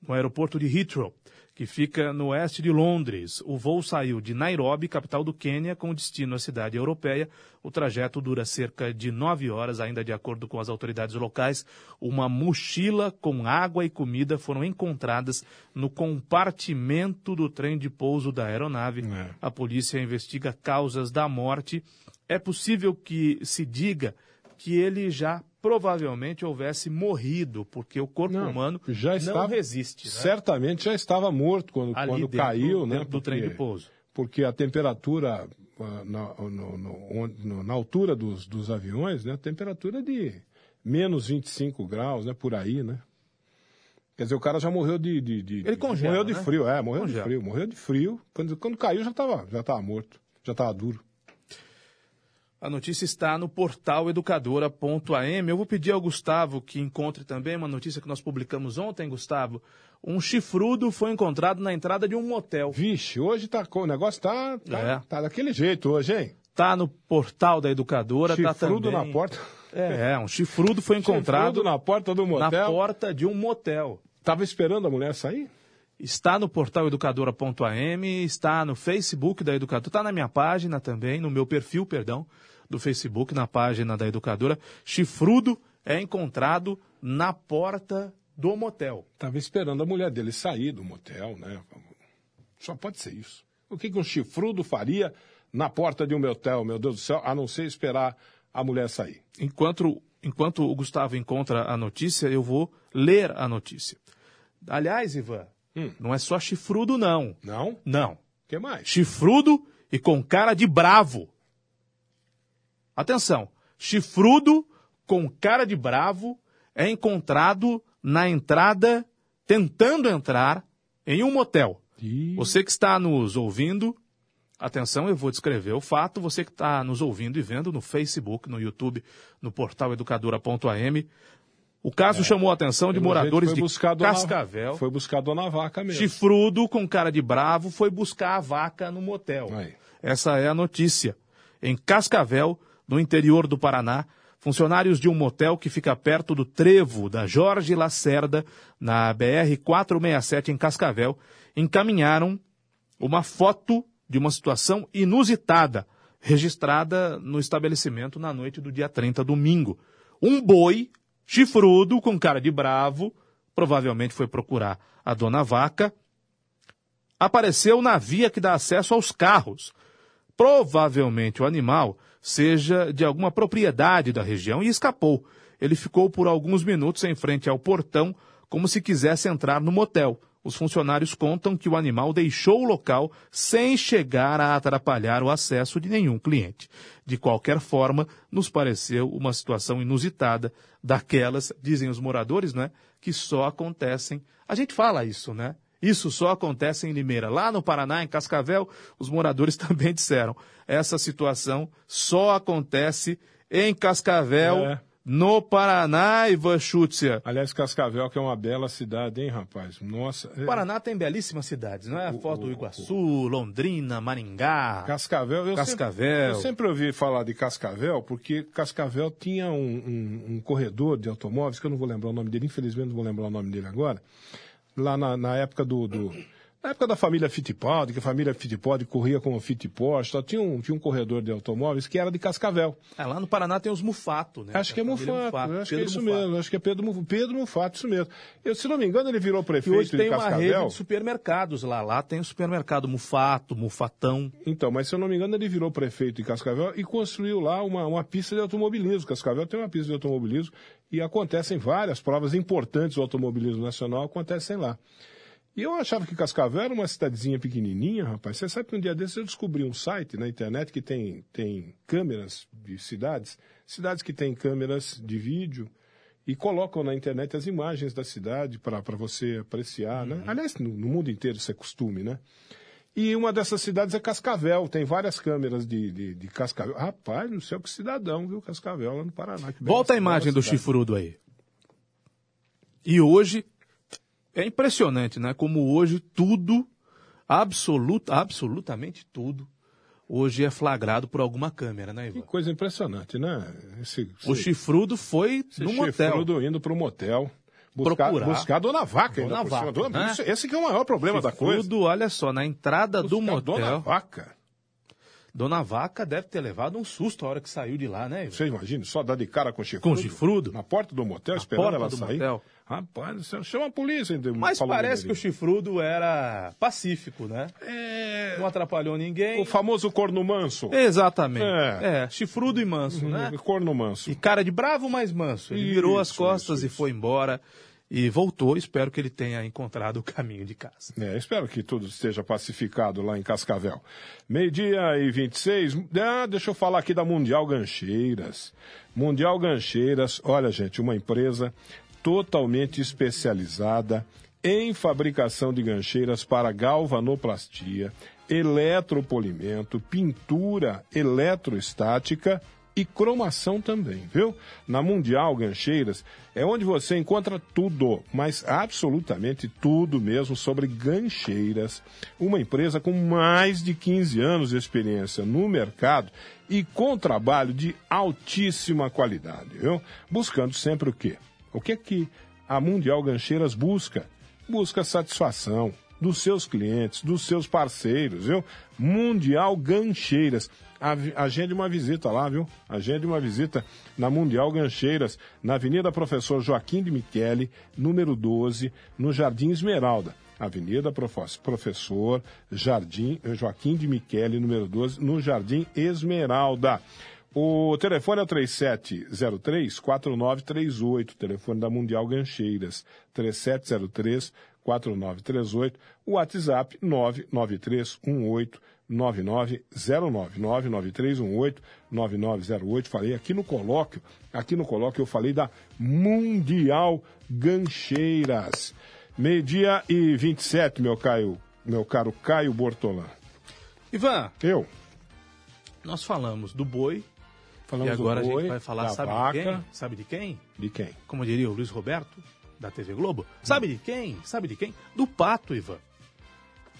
no aeroporto de Heathrow que fica no oeste de Londres. O voo saiu de Nairobi, capital do Quênia, com destino à cidade europeia. O trajeto dura cerca de nove horas, ainda de acordo com as autoridades locais. Uma mochila com água e comida foram encontradas no compartimento do trem de pouso da aeronave. É. A polícia investiga causas da morte. É possível que se diga que ele já provavelmente houvesse morrido, porque o corpo não, humano já estava, não resiste. Né? Certamente já estava morto quando, quando dentro, caiu, né? do trem de pouso. Porque a temperatura ah, na, no, no, na altura dos, dos aviões, né? A temperatura de menos 25 graus, né? Por aí, né? Quer dizer, o cara já morreu de. de, de Ele congela, Morreu de né? frio, é, morreu congela. de frio. Morreu de frio. Quando, quando caiu já estava já tava morto, já estava duro. A notícia está no portal educadora.am. Eu vou pedir ao Gustavo que encontre também uma notícia que nós publicamos ontem, Gustavo. Um chifrudo foi encontrado na entrada de um motel. Vixe, hoje tá, o negócio tá, tá, é. tá daquele jeito hoje, hein? Tá no portal da educadora, chifrudo tá também... na porta. É, é, um chifrudo foi encontrado chifrudo na porta do motel. Na porta de um motel. Tava esperando a mulher sair? Está no portal educadora.am, está no Facebook da Educadora, está na minha página também, no meu perfil, perdão, do Facebook, na página da Educadora. Chifrudo é encontrado na porta do motel. Estava esperando a mulher dele sair do motel, né? Só pode ser isso. O que, que um chifrudo faria na porta de um motel, meu Deus do céu, a não ser esperar a mulher sair? Enquanto, enquanto o Gustavo encontra a notícia, eu vou ler a notícia. Aliás, Ivan, Hum. Não é só chifrudo, não. Não? Não. O que mais? Chifrudo e com cara de bravo. Atenção. Chifrudo com cara de bravo é encontrado na entrada, tentando entrar em um motel. Você que está nos ouvindo, atenção, eu vou descrever o fato. Você que está nos ouvindo e vendo no Facebook, no YouTube, no portal educadora.am, o caso é. chamou a atenção de moradores de Cascavel. Foi buscar a dona vaca mesmo. Chifrudo, com cara de bravo, foi buscar a vaca no motel. Aí. Essa é a notícia. Em Cascavel, no interior do Paraná, funcionários de um motel que fica perto do trevo da Jorge Lacerda, na BR-467 em Cascavel, encaminharam uma foto de uma situação inusitada, registrada no estabelecimento na noite do dia 30, domingo. Um boi chifrudo, com cara de bravo, provavelmente foi procurar a dona vaca, apareceu na via que dá acesso aos carros. Provavelmente o animal seja de alguma propriedade da região e escapou. Ele ficou por alguns minutos em frente ao portão, como se quisesse entrar no motel. Os funcionários contam que o animal deixou o local sem chegar a atrapalhar o acesso de nenhum cliente. De qualquer forma, nos pareceu uma situação inusitada, daquelas, dizem os moradores, né, que só acontecem. A gente fala isso, né? Isso só acontece em Limeira. Lá no Paraná, em Cascavel, os moradores também disseram. Essa situação só acontece em Cascavel. É no Paraná, Ivan Schutzer. Aliás, Cascavel, que é uma bela cidade, hein, rapaz? Nossa. O é- Paraná tem belíssimas cidades, não é? O, Foz do Iguaçu, Londrina, Maringá. Cascavel. Eu Cascavel. Sempre, eu sempre ouvi falar de Cascavel, porque Cascavel tinha um, um, um, corredor de automóveis, que eu não vou lembrar o nome dele, infelizmente não vou lembrar o nome dele agora, lá na, na época do, do Na época da família Fittipaldi, que a família Fittipaldi corria com o Fittipaldi, só tinha um, tinha um corredor de automóveis que era de Cascavel. É, lá no Paraná tem os Mufato, né? Acho que é família Mufato, acho que é Pedro isso Mufato. mesmo, acho que é Pedro, Pedro Mufato, isso mesmo. Eu, se não me engano, ele virou prefeito hoje tem de uma rede Cascavel. de supermercados lá. Lá tem o supermercado Mufato, Mufatão. Então, mas se eu não me engano, ele virou prefeito de Cascavel e construiu lá uma, uma pista de automobilismo. Cascavel tem uma pista de automobilismo e acontecem várias provas importantes do automobilismo nacional, acontecem lá. E eu achava que Cascavel era uma cidadezinha pequenininha, rapaz. Você sabe que um dia desses eu descobri um site na internet que tem, tem câmeras de cidades, cidades que têm câmeras de vídeo e colocam na internet as imagens da cidade para você apreciar, né? Aliás, no, no mundo inteiro isso é costume, né? E uma dessas cidades é Cascavel, tem várias câmeras de, de, de Cascavel. Rapaz, não sei o que cidadão, viu? Cascavel lá no Paraná. Volta a imagem do cidade. chifrudo aí. E hoje é impressionante, né? Como hoje tudo, absoluta, absolutamente tudo, hoje é flagrado por alguma câmera, né, Que Ivan? coisa impressionante, né? Esse, O esse- chifrudo foi no motel. chifrudo indo para o motel. Buscar, Procurar. buscar a Dona Vaca ainda Dona cima. Vaca, Dona- né? esse, que é o maior problema da coisa. Chifrudo, olha só, na entrada do Buscar Dona motel, Vaca. Dona Vaca deve ter levado um susto a hora que saiu de lá, né, Ivan? Você imagina, só dar de cara com chifrudo. Com chifrudo? Na porta do motel, Na esperando ela do sair. motel. Rapaz, chama a polícia. ainda, Mas parece que o chifrudo era pacífico, né? É... Não atrapalhou ninguém. O famoso corno manso. Exatamente. É. É. chifrudo e manso, né? Corno manso. E cara de bravo, mas manso. Ele Isso, virou as costas isso, e foi embora. E voltou. Espero que ele tenha encontrado o caminho de casa. É, espero que tudo esteja pacificado lá em Cascavel. Meio-dia e 26. Ah, deixa eu falar aqui da Mundial Gancheiras. Mundial Gancheiras, olha, gente, uma empresa totalmente especializada em fabricação de gancheiras para galvanoplastia, eletropolimento, pintura eletrostática e cromação também, viu? Na Mundial Gancheiras é onde você encontra tudo, mas absolutamente tudo mesmo sobre gancheiras. Uma empresa com mais de 15 anos de experiência no mercado e com trabalho de altíssima qualidade, viu? Buscando sempre o quê? O que é que a Mundial Gancheiras busca? Busca satisfação dos seus clientes, dos seus parceiros, viu? Mundial Gancheiras. Agende uma visita lá, viu? Agende uma visita na Mundial Gancheiras, na Avenida Professor Joaquim de Michele, número 12, no Jardim Esmeralda. Avenida Prof- Professor Jardim eh, Joaquim de Michele, número 12, no Jardim Esmeralda. O telefone é o 3703-4938, telefone da Mundial Gancheiras, 3703-4938, o WhatsApp 99318-9909, 99318-9908, falei aqui no colóquio, aqui no colóquio eu falei da Mundial Gancheiras. Meio-dia e 27, meu, Caio, meu caro Caio Bortolã. Ivan, Eu, nós falamos do boi. falamos e agora do a boi, gente vai falar, da sabe vaca, de quem? Sabe de quem? de quem? Como diria o Luiz Roberto, da TV Globo. Sabe de quem? Sabe de quem? Do pato, Ivan.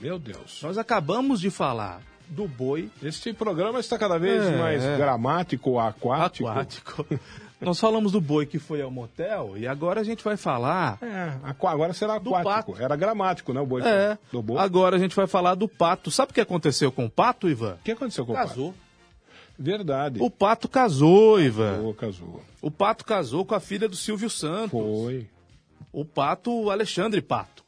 Meu Deus. Nós acabamos de falar do boi Este programa está cada vez É, mais é. gramático, aquático. aquático. Nós falamos do boi que foi ao motel e agora a gente vai falar. É, agora será Do aquático. pato. Era gramático, né? O boi É, do boi. agora a gente vai falar do pato. Sabe o que aconteceu com o pato, Ivan? O que aconteceu com o Casou. pato? Verdade. O pato casou, Ivan. Casou, casou. O pato casou com a filha do Silvio Santos. Foi. O pato, o Alexandre Pato.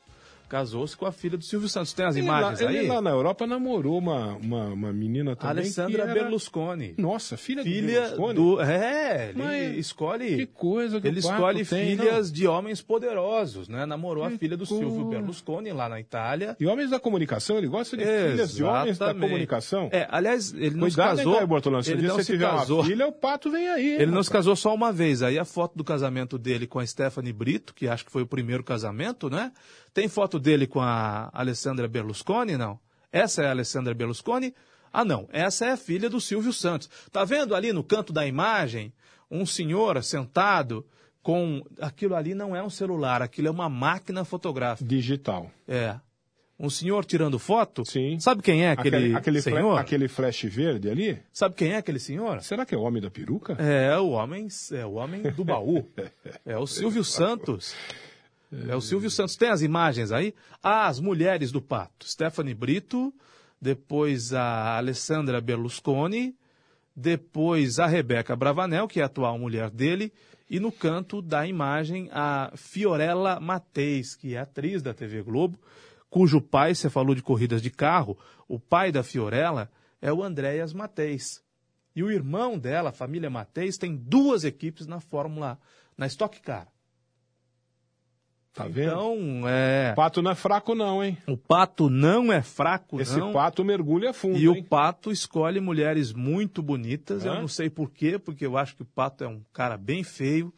Casou-se com a filha do Silvio Santos. Tem as Ele imagens lá, aí? Ele lá na Europa namorou uma, uma, uma menina também. Alessandra era... Berlusconi. Nossa, filha, Filha do Berlusconi? do. É, ele Mas escolhe. Que coisa que Ele escolhe tem, filhas de homens poderosos, né? Namorou a Que filha do. Silvio Berlusconi lá na Itália. E homens da comunicação, ele gosta de filhas de homens da Exatamente. comunicação. É, aliás, ele não se Cuidado, hein, casou. Caio Bortolano? Se ele não se tiver casou. uma filha, o pato vem aí. Ele não se rapaz. casou só uma vez. Aí a foto do casamento dele com a Stephanie Brito, que acho que foi o primeiro casamento, né? Tem foto dele com a Alessandra Berlusconi, não? Essa é a Alessandra Berlusconi? Ah, não. Essa é a filha do Silvio Santos. Tá vendo ali no canto da imagem um senhor sentado com. Aquilo ali não é um celular, aquilo é uma máquina fotográfica. Digital. É. Um senhor tirando foto? Sim. Sabe quem é aquele, aquele, fla- senhor? aquele flash verde ali? Sabe quem é aquele senhor? Será que é o homem da peruca? É o homem, é o homem do baú. É o Silvio Santos. É o Silvio Santos. Tem as imagens aí? Ah, as mulheres do pato. Stephanie Brito, depois a Alessandra Berlusconi, depois a Rebeca Bravanel, que é a atual mulher dele, e no canto da imagem a Fiorella Mateis, que é atriz da TV Globo, cujo pai, você falou de corridas de carro, o pai da Fiorella é o Andréas Mateis. E o irmão dela, a família Mateis, tem duas equipes na Fórmula, na Stock Car. Tá vendo? Então, é, O pato não é fraco, não, hein? o pato não é fraco, Esse não. pato mergulha fundo. E o hein? Pato escolhe mulheres muito bonitas. Eu Hã? não sei por quê, porque eu acho que o Pato é um cara bem feio,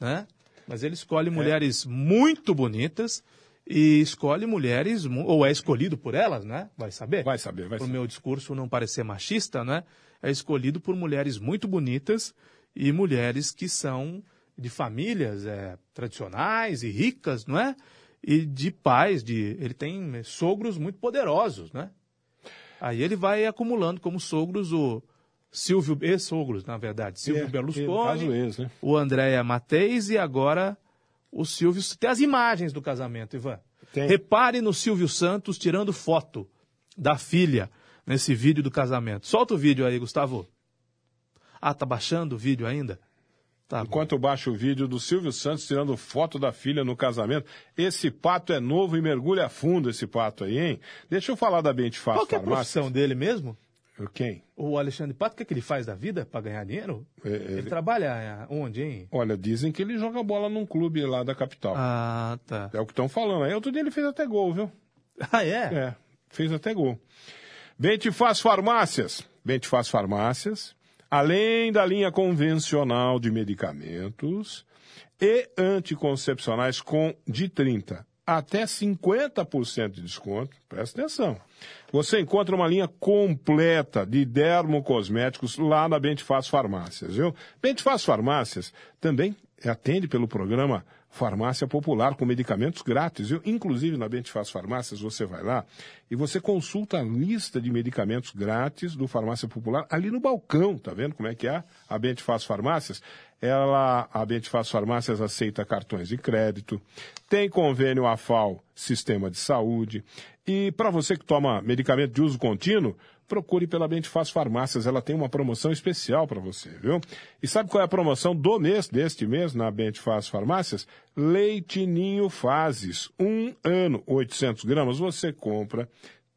né? Mas ele É. escolhe mulheres muito bonitas e escolhe mulheres, mu- ou é escolhido por elas, né? Vai saber? Vai saber, vai Para o meu discurso não parecer machista, né? É escolhido por mulheres muito bonitas e mulheres que são de famílias é, tradicionais e ricas, não é? E de pais, de ele tem sogros muito poderosos, né? Aí ele vai acumulando como sogros o Silvio, ex-sogros, na verdade, Silvio É, Berlusconi, ex, né? o Andréa Mateis e agora o Silvio. Tem as imagens do casamento, Ivan. Tem. Repare no Silvio Santos tirando foto da filha nesse vídeo do casamento. Solta o vídeo aí, Gustavo. Ah, tá baixando o vídeo ainda? Tá. Enquanto eu baixo o vídeo do Silvio Santos tirando foto da filha no casamento. Esse pato é novo e mergulha fundo esse pato aí, hein? Deixa eu falar da Bente Fácil Qual que é a Farmácia. profissão dele mesmo? Quem? O Alexandre Pato, o que, é que ele faz da vida para ganhar dinheiro? É, Ele ele- trabalha onde, hein? Olha, dizem que ele joga bola num clube lá da capital. Ah, tá. É o que estão falando. Aí outro dia ele fez até gol, viu? Ah, é? É, fez até gol. Bente Faz Farmácias. Bente Faz Farmácias, além da linha convencional de medicamentos e anticoncepcionais com de 30 até 50% de desconto. Presta atenção. Você encontra uma linha completa de dermocosméticos lá na Bente Faz Farmácias, viu? Bente Faz Farmácias também atende pelo programa Farmácia Popular com medicamentos grátis, viu? Inclusive na Bente Faz Farmácias você vai lá e você consulta a lista de medicamentos grátis do Farmácia Popular ali no balcão, tá vendo como é que é? A Bente Faz Farmácias, ela, a Bente Faz Farmácias aceita cartões de crédito, tem convênio AFAL Sistema de Saúde, e para você que toma medicamento de uso contínuo, procure pela Bente Faz Farmácias, ela tem uma promoção especial para você, viu? E sabe qual é a promoção do mês, deste mês, na Bente Faz Farmácias? Leite Ninho Fases, um ano, 800 gramas, você compra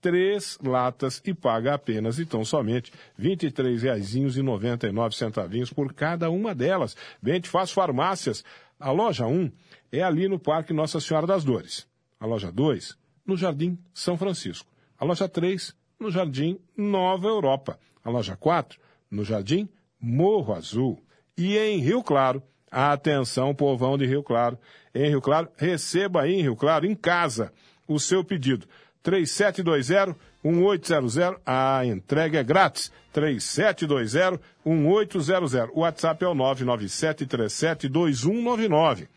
três latas e paga apenas, então, somente R$ 23,99 por cada uma delas. Bente Faz Farmácias. A loja 1 é ali no Parque Nossa Senhora das Dores. A loja 2, no Jardim São Francisco. A loja 3, no Jardim Nova Europa. A loja 4, no Jardim Morro Azul. E em Rio Claro, atenção, povão de Rio Claro. Em Rio Claro, receba aí em Rio Claro, em casa, o seu pedido. 3720-1800. A entrega é grátis. 3720-1800. O WhatsApp é o 997372199.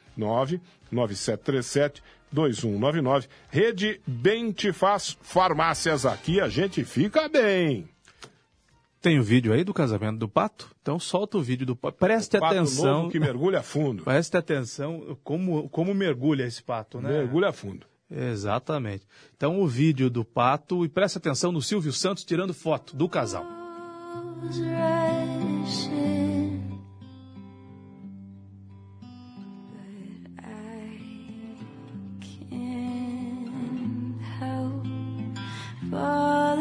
997372199. Rede Bem Te Faz Farmácias. Aqui a gente fica bem. Tem o vídeo aí do casamento do Pato? Então solta o vídeo do Pato. Preste Pato atenção. novo que mergulha fundo. Preste atenção como, como mergulha esse pato, né? Mergulha fundo. Exatamente. Então o vídeo do pato e preste atenção no Silvio Santos tirando foto do casal. far.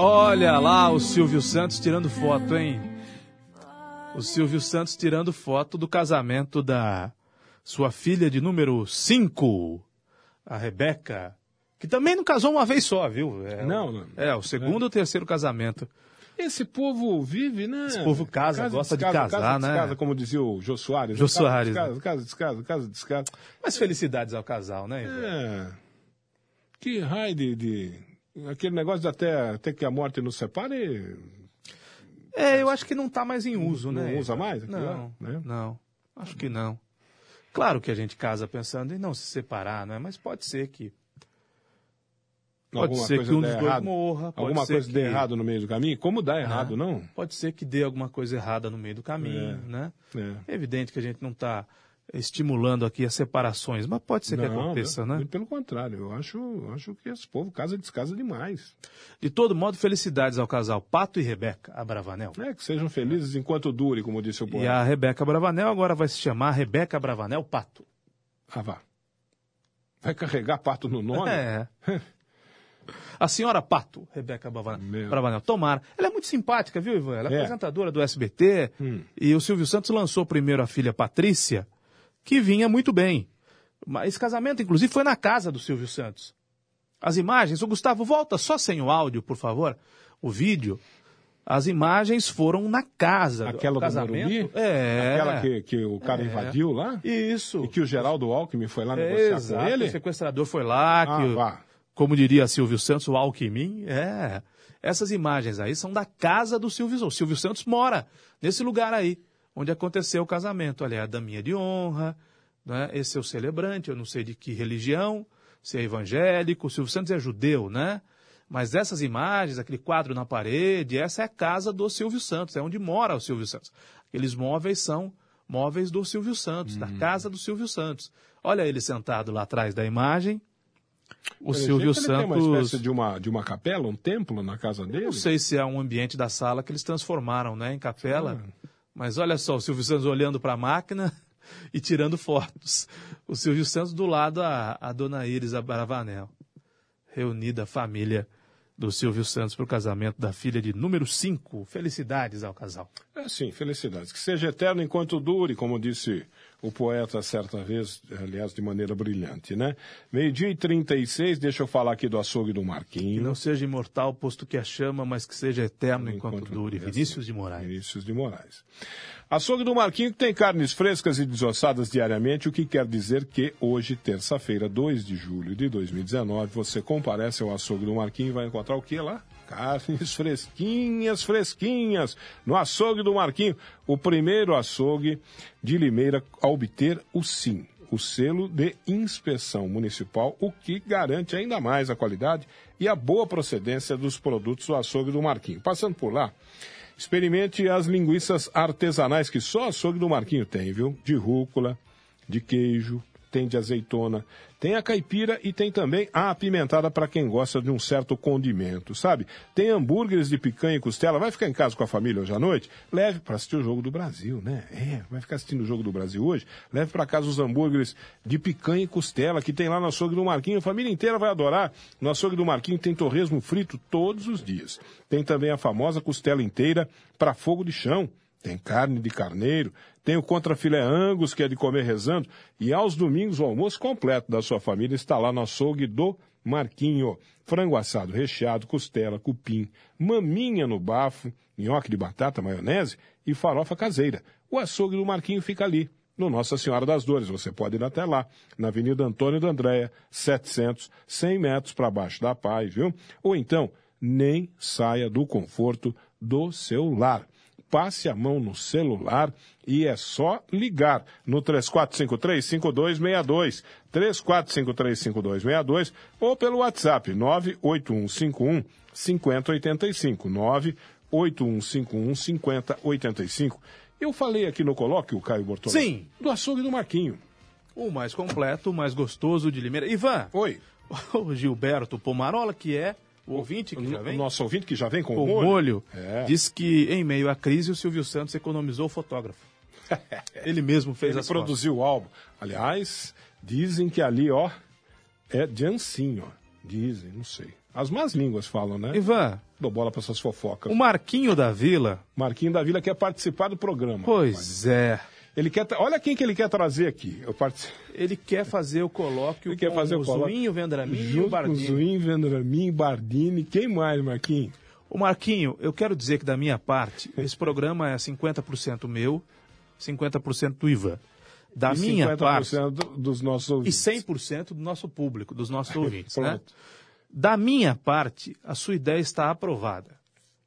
Olha lá o Silvio Santos tirando foto, hein? O Silvio Santos tirando foto do casamento da sua filha de número 5, a Rebeca, que também não casou uma vez só, viu? É, Não, não. É, o segundo ou terceiro casamento. Esse povo vive, né? Esse povo casa, gosta de casar, casa, né? Descasa, como dizia o Jô Soares. Jô né? Casa, Soares, Casa, casa, descasa, casa, descasa. Mas felicidades ao casal, né? Ivan? É. Que raio de, de, Aquele negócio de até, até que a morte nos separe, É, eu acho que não está mais em uso, não né? usa mais aquilo Não, né? não. Acho que não. Claro que a gente casa pensando em não se separar, não é? Mas pode ser que Pode alguma ser que um dê dos dois errado, morra, alguma coisa dê que- errado no meio do caminho. Como dá errado, Ah. não? pode ser que dê alguma coisa errada no meio do caminho, É. né? É. É evidente que a gente não está estimulando aqui as separações, mas pode ser que Não, aconteça, não, né? Pelo contrário, eu acho, acho que esse povo casa e descasa demais. De todo modo, felicidades ao casal Pato e Rebeca Abravanel. É, que sejam felizes enquanto dure, como disse o E poeta. a Rebeca Bravanel agora vai se chamar Rebeca Bravanel Pato. Ah, vá. Vai carregar pato no nome? É. A senhora Pato, Rebeca. Bravanel, tomara. Ela é muito simpática, viu, Ivan? Ela é, É. apresentadora do SBT. Hum. E o Silvio Santos lançou primeiro a filha Patrícia, que vinha muito bem. Esse casamento, inclusive, foi na casa do Silvio Santos. As imagens, o Gustavo, volta só sem o áudio, por favor, o vídeo. As imagens foram na casa. Aquela do casamento. Morumbi? É. Aquela que, que o cara É. invadiu lá? Isso. E que o Geraldo Alckmin foi lá negociar exato. com ele? O sequestrador foi lá, Ah, que, vá. como diria Silvio Santos, o Alckmin. É. Essas imagens aí são da casa do Silvio Santos. O Silvio Santos mora nesse lugar aí, onde aconteceu o casamento. Ali é a daminha de honra, né? esse é o celebrante, eu não sei de que religião, se é evangélico. O Silvio Santos é judeu, né? Mas essas imagens, aquele quadro na parede, essa é a casa do Silvio Santos, é onde mora o Silvio Santos. Aqueles móveis são móveis do Silvio Santos, da casa do Silvio Santos. Olha ele sentado lá atrás da imagem. O Silvio ele Tem uma Santos. espécie de uma, de uma capela, um templo na casa dele? Não sei se é um ambiente da sala que eles transformaram né, em capela. Mas olha só, o Silvio Santos olhando para a máquina e tirando fotos. O Silvio Santos do lado a, a dona Iris Abravanel. Reunida a família do Silvio Santos para o casamento da filha de número 5. Felicidades ao casal. É sim, felicidades. Que seja eterno enquanto dure, como disse o poeta certa vez, aliás, de maneira brilhante, né? Meio-dia e 36, deixa eu falar aqui do açougue do Que Marquinho. não seja imortal, posto que a chama, mas que seja eterno enquanto, Enquanto dure. dure, Vinícius de Moraes. Vinícius de Moraes. Açougue do Marquinho que tem carnes frescas e desossadas diariamente, o que quer dizer que hoje, terça-feira, 2 de julho de 2019, você comparece ao açougue do Marquinho e vai encontrar o que lá? Carnes fresquinhas, fresquinhas, no açougue do Marquinho, o primeiro açougue de Limeira a obter o SIM, o selo de inspeção municipal, o que garante ainda mais a qualidade e a boa procedência dos produtos do açougue do Marquinho. Passando por lá, Experimente as linguiças artesanais que só açougue do Marquinho tem, viu? De rúcula, de queijo, tem de azeitona, tem a caipira e tem também a apimentada para quem gosta de um certo condimento, sabe? Tem hambúrgueres de picanha e costela. Vai ficar em casa com a família hoje à noite? Leve para assistir o Jogo do Brasil, né? É, vai ficar assistindo o Jogo do Brasil hoje? Leve para casa os hambúrgueres de picanha e costela que tem lá no açougue do Marquinho. A família inteira vai adorar. No açougue do Marquinho tem torresmo frito todos os dias. Tem também a famosa costela inteira para fogo de chão. Tem carne de carneiro, tem o contrafilé angus, que é de comer rezando, e aos domingos o almoço completo da sua família está lá no açougue do Marquinho. Frango assado recheado, costela, cupim, maminha no bafo, nhoque de batata, maionese e farofa caseira. O açougue do Marquinho fica ali, no Nossa Senhora das Dores. Você pode ir até lá, na Avenida Antônio da Andréia, 700, 100 metros para baixo da Paz, viu? Ou então, nem saia do conforto do seu lar passe a mão no celular e é só ligar no 3453-5262, 3453-5262 ou pelo WhatsApp 98151 5085, 98151 5085. Eu falei aqui no colóquio, Caio Bortolão, Sim. do açougue do Marquinho. O mais completo, o mais gostoso de Limeira. Ivan, Oi, o Gilberto Pomarola, que é o ouvinte que já o vem nosso ouvinte que já vem com com o molho, molho. É. diz que em meio à crise o Silvio Santos economizou o fotógrafo. Ele mesmo fez Ele as produziu o álbum. Aliás, dizem que ali, ó, é de ancinho, ó. Dizem, não sei. As más línguas falam, né? fotos. Ivan, Dou bola para essas fofocas. o Marquinho da Vila, Marquinho da Vila quer participar do programa. pois é, Ele quer. Olha quem que ele quer trazer aqui. Ele quer fazer o colóquio Ele quer com fazer o o. Zuinho, Vendramin e o com Bardini. Zuim, Vendramin, Bardini. Quem mais, Marquinho? O Marquinho, eu quero dizer que da minha parte, esse programa é 50% meu, 50% do Ivan. Da E minha 50% parte, do- dos nossos e ouvintes. 100% do nosso público, dos nossos ouvintes, né? Da minha parte, a sua ideia está aprovada.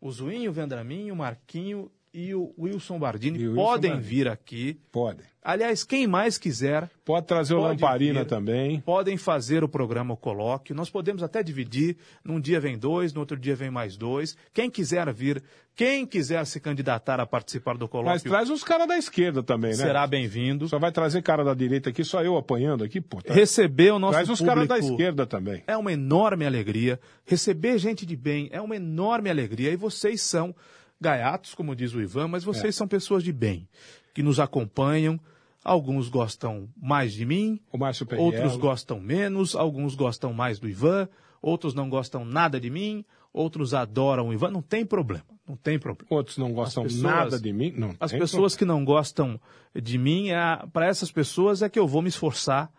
O Zuinho, o Vendramin, o Marquinho e o Wilson Bardini o Wilson podem Bardini. vir aqui. Pode. Aliás, quem mais quiser, Pode trazer o Pode Lamparina vir. também. podem fazer o programa o Colóquio. Nós podemos até dividir. Num dia vem dois, no outro dia vem mais dois. Quem quiser vir, quem quiser se candidatar a participar do Mas Colóquio, traz os caras da esquerda também, né? será bem-vindo. Só vai trazer cara da direita aqui, só eu apanhando aqui, pô. Tá? Receber o nosso Traz os caras da esquerda também. É uma enorme alegria. Receber gente de bem é uma enorme alegria. E vocês são gaiatos, como diz o Ivan, mas vocês são pessoas de bem, que nos acompanham. Alguns gostam mais de mim, outros gostam menos, alguns gostam mais do Ivan, outros não gostam nada de mim, outros adoram o Ivan. Não tem problema, não tem problema. Outros não gostam As pessoas- nada de mim. Não, As pessoas que não gostam de mim, para essas pessoas é que eu vou me esforçar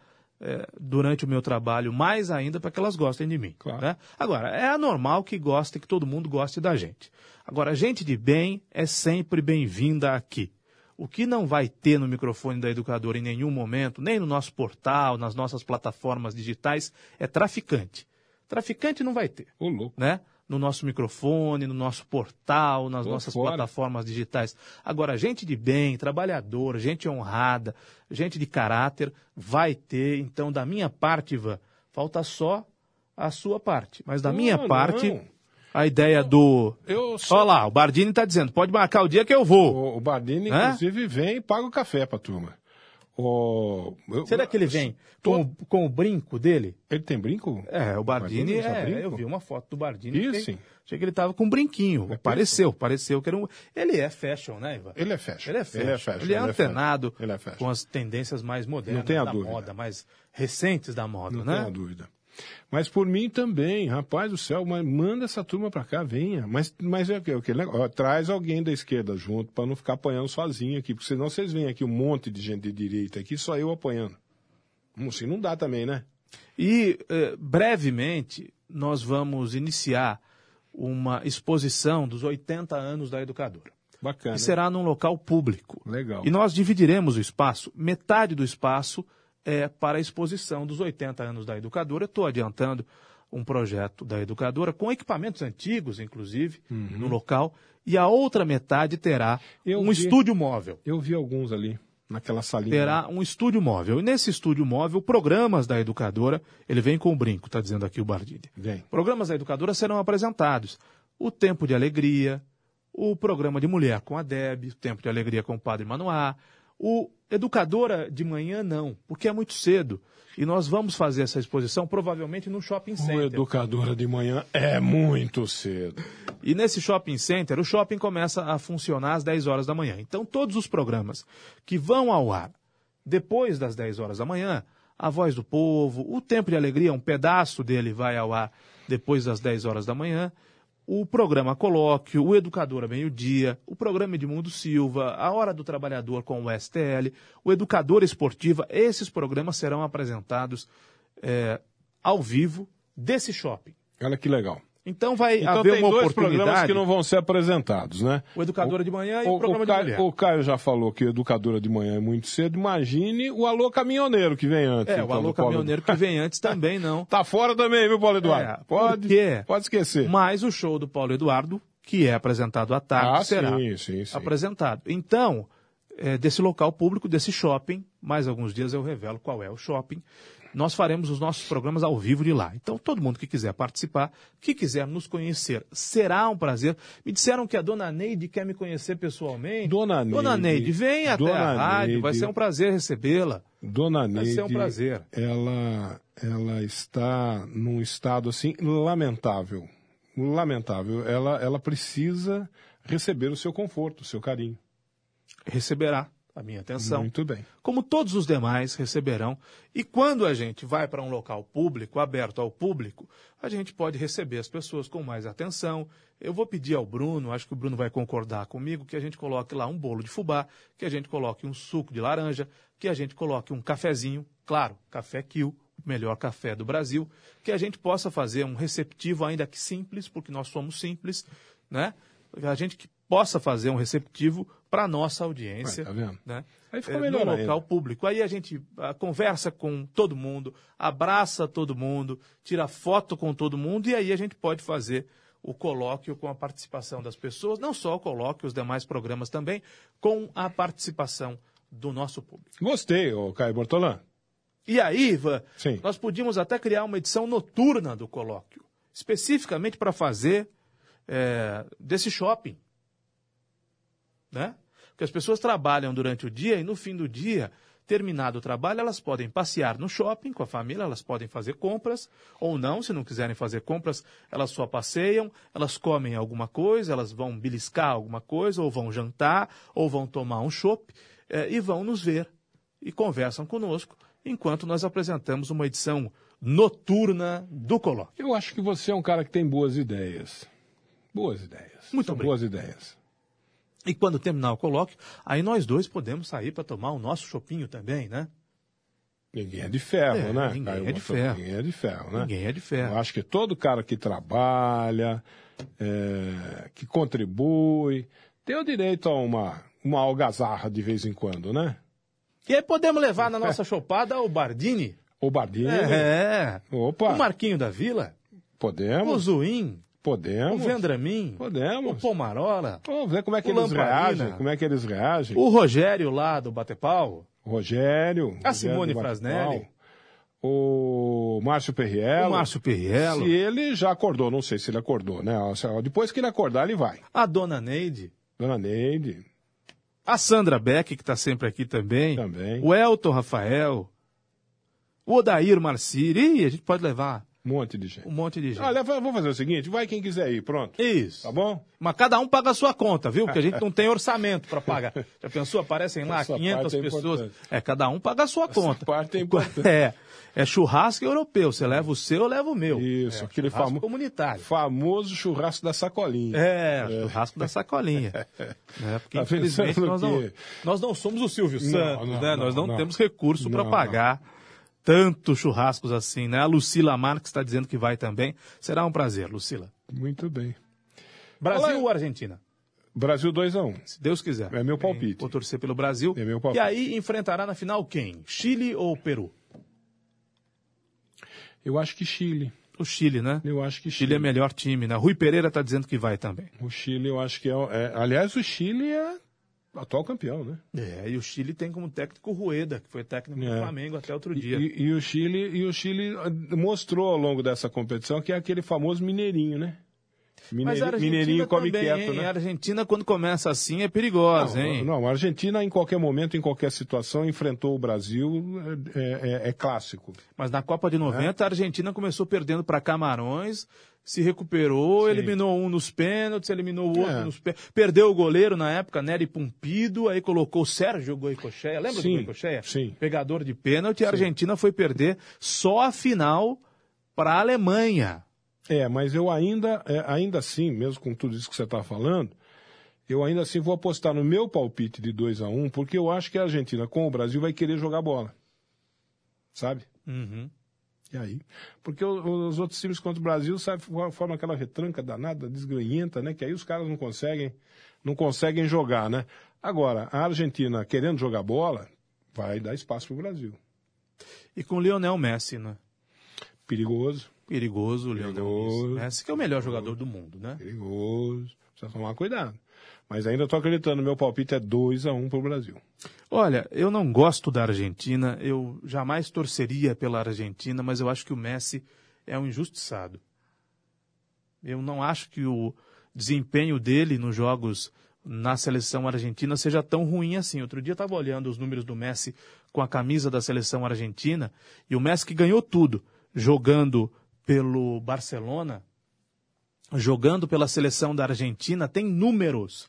eh, durante o meu trabalho, mais ainda para que elas gostem de mim. Claro. né? Agora, é anormal que gostem, que todo mundo goste da gente. Agora, gente de bem é sempre bem-vinda aqui. O que não vai ter no microfone da educadora em nenhum momento, nem no nosso portal, nas nossas plataformas digitais, é traficante. Traficante não vai ter Ô, louco. né? No nosso microfone, no nosso portal, nas nossas fora. plataformas digitais. Agora, gente de bem, trabalhador, gente honrada, gente de caráter, vai ter. Então, da minha parte, Ivan, falta só a sua parte. Mas da Não, minha não. parte, a ideia do. Eu só... Olha lá, o Bardini está dizendo, pode marcar o dia que eu vou. O, o Bardini, Hã? inclusive, vem e paga o café pra turma. O... eu- Será que ele vem Tô- com, o- com o brinco dele? Ele tem brinco? É, o Bardini, é, brinco? eu vi uma foto do Bardini. Isso, tem- sim. Achei que ele tava com um brinquinho. É pareceu, pareceu que era um. Ele é fashion, né, Ivan? Ele é fashion. Ele é fashion. Ele é fashion. Ele é antenado Ele é com as tendências mais modernas Não tenha da dúvida. moda, mais recentes da moda, Não né? tenha dúvida. Mas por mim também, rapaz do céu, manda essa turma pra cá, venha. Mas, mas é o que? É ó, traz alguém da esquerda junto pra não ficar apanhando sozinho aqui, porque senão vocês vêm aqui um monte de gente de direita aqui, só eu apanhando. Hum, Assim não dá também, né? E eh, brevemente nós vamos iniciar uma exposição dos 80 anos da educadora. Bacana. que será num local público. Legal. E nós dividiremos o espaço, metade do espaço é para a exposição dos 80 anos da educadora. Estou adiantando um projeto da educadora com equipamentos antigos, inclusive, no local, e a outra metade terá Eu um vi. estúdio móvel. Eu vi alguns ali, naquela salinha. Terá um estúdio móvel. E nesse estúdio móvel, programas da educadora, ele vem com o brinco, está dizendo aqui o Bardini. Vem. Programas da educadora serão apresentados. O Tempo de Alegria, o programa de Mulher com a Deb, o Tempo de Alegria com o Padre Manoá, o Educadora de Manhã não, porque é muito cedo. E nós vamos fazer essa exposição provavelmente no Shopping O Center. educadora de manhã é muito cedo. E nesse shopping center, o shopping começa a funcionar às 10 horas da manhã. Então, todos os programas que vão ao ar depois das 10 horas da manhã, a Voz do Povo, o Tempo de Alegria, um pedaço dele vai ao ar depois das 10 horas da manhã, o programa Colóquio, o Educador Meio-Dia, o programa Edmundo Silva, a Hora do Trabalhador com o STL, o Educador Esportiva, esses programas serão apresentados eh, ao vivo desse shopping. Olha que legal. Então vai Então haver tem uma dois programas oportunidade. que não vão ser apresentados, né? O Educadora de Manhã e o, O, Programa o, de Caio, Mulher. o Caio já falou que Educadora de Manhã é muito cedo. Imagine o Alô Caminhoneiro que vem antes. É, então, o Alô do Paulo Caminhoneiro que vem antes também não. Tá fora também, viu, Paulo Eduardo? É, pode, por quê? pode esquecer. Mas o show do Paulo Eduardo, que é apresentado à tarde, Ah, será sim, sim, sim. apresentado. Então, é, desse local público, desse shopping, mais alguns dias eu revelo qual é o shopping, nós faremos os nossos programas ao vivo de lá. Então, todo mundo que quiser participar, que quiser nos conhecer, será um prazer. Me disseram que a dona Neide quer me conhecer pessoalmente. Dona Dona Neide, Neide, vem até Dona a rádio, vai Neide. ser um prazer recebê-la. Dona Vai Neide, ser um prazer. ela, ela está num estado assim lamentável, lamentável. Ela, ela precisa receber o seu conforto, o seu carinho. Receberá a minha atenção. Muito bem. como todos os demais receberão. E quando a gente vai para um local público, aberto ao público, a gente pode receber as pessoas com mais atenção. Eu vou pedir ao Bruno, acho que o Bruno vai concordar comigo, que a gente coloque lá um bolo de fubá, que a gente coloque um suco de laranja, que a gente coloque um cafezinho, claro, café Kill, o melhor café do Brasil, que a gente possa fazer um receptivo ainda que simples, porque nós somos simples, né? A gente que possa fazer um receptivo para a nossa audiência. Ué, tá vendo? Né? Aí ficou É, melhor no ainda. local público. Aí a gente ah, conversa com todo mundo, abraça todo mundo, tira foto com todo mundo e aí a gente pode fazer o colóquio com a participação das pessoas, não só o colóquio, os demais programas também, com a participação do nosso público. Gostei, ô Caio Bortolã. E aí, Ivan, Sim. nós podíamos até criar uma edição noturna do colóquio, especificamente para fazer é, desse shopping. Né? Porque as pessoas trabalham durante o dia e no fim do dia, terminado o trabalho, elas podem passear no shopping com a família, elas podem fazer compras, ou não, se não quiserem fazer compras, elas só passeiam, elas comem alguma coisa, elas vão beliscar alguma coisa, ou vão jantar, ou vão tomar um chopp, eh, e vão nos ver e conversam conosco, enquanto nós apresentamos uma edição noturna do Colóquio. Eu acho que você é um cara que tem boas ideias. Boas ideias. Muito São obrigado. boas ideias. E quando terminar o colóquio, aí nós dois podemos sair para tomar o nosso chopinho também, né? Ninguém é de ferro, É, né? ninguém é de ferro. Ninguém é de ferro, né? Ninguém é de ferro. Eu acho que todo cara que trabalha, é, que contribui, tem o direito a uma, uma algazarra de vez em quando, né? E aí podemos levar na nossa chopada o Bardini. O Bardini. É. Opa, O Marquinho da Vila. O podemos. O podemos, Vendramin. O podemos. Pomarola. Vamos ver como é que o eles Lamparina. reagem, como é que eles reagem. O Rogério lá do Batepau. Rogério. A Rogério Simone Frasnelli. O Márcio Perriello. O Márcio Perriello. Se ele já acordou, não sei se ele acordou, né? Depois que ele acordar, ele vai. A Dona Neide. Dona Neide, A Sandra Beck, que está sempre aqui também. Também. O Elton Rafael. O Odair Marciri. Ih, a gente pode levar um monte de gente. um monte de gente. Olha, vamos fazer o seguinte, vai quem quiser ir, pronto. Isso. Tá bom? Mas cada um paga a sua conta, viu? Porque a gente não tem orçamento para pagar. Já pensou? Aparecem lá Essa 500 parte é pessoas. importante. É, cada um paga a sua conta. parte é importante. É. É churrasco europeu. Você leva o seu, eu levo o meu. Isso, é, aquele churrasco famo- comunitário. Famoso churrasco da sacolinha. É, churrasco da sacolinha. É, porque Tá infelizmente nós que- não, nós não somos o Silvio Não, Santos, não, né? não, nós não, não. temos recurso para Não, pagar tantos churrascos assim, né? A Lucila Marques está dizendo que vai também. Será um prazer, Lucila. Muito bem. Brasil ou Argentina? Brasil 2x1. Se Deus quiser. É meu palpite. Vou torcer pelo Brasil. É meu palpite. E aí enfrentará na final quem? Chile ou Peru? Eu acho que Chile. O Chile, né? Eu acho que Chile Chile. é melhor time, né? Rui Pereira está dizendo que vai também. O Chile, eu acho que é, é- Aliás, o Chile é atual campeão, né? É, e o Chile tem como técnico o Rueda, que foi técnico do É. Flamengo até outro dia. E, e o Chile, e o Chile ah, mostrou ao longo dessa competição que é aquele famoso mineirinho, né? Mas a Mineirinho, come também, quieto, hein? né? A Argentina, quando começa assim, é perigosa, hein? Não, a Argentina, em qualquer momento, em qualquer situação, enfrentou o Brasil, é, é- é clássico. Mas na Copa de É. 90, a Argentina começou perdendo para Camarões, se recuperou, Sim. eliminou um nos pênaltis, eliminou o outro É. nos pênaltis. Perdeu o goleiro na época, Nery Pumpido, aí colocou o Sérgio Goicoechea. Lembra Sim, do Goicoechea? sim. Pegador de pênalti. E a Argentina foi perder só a final para a Alemanha. É, mas eu ainda, é, ainda assim, mesmo com tudo isso que você está falando, eu ainda assim vou apostar no meu palpite de 2 a 1 porque eu acho que a Argentina, com o Brasil, vai querer jogar bola. Sabe? Uhum. E aí? Porque os outros times contra o Brasil sabe, for- formam aquela retranca danada, desgranhenta, né? Que aí os caras não conseguem, não conseguem jogar, né? Agora, a Argentina querendo jogar bola, vai dar espaço para o Brasil. E com o Lionel Messi, né? Perigoso, Perigoso o Lionel Perigoso. Messi, que é o melhor jogador do mundo, né? perigoso. Precisa tomar cuidado. Mas ainda estou acreditando, meu palpite é 2 a 1 para o Brasil. Olha, eu não gosto da Argentina, eu jamais torceria pela Argentina, mas eu acho que o Messi é um injustiçado. Eu não acho que o desempenho dele nos jogos na seleção argentina seja tão ruim assim. Outro dia eu estava olhando os números do Messi com a camisa da seleção argentina e o Messi que ganhou tudo jogando pelo Barcelona, jogando pela seleção da Argentina, tem números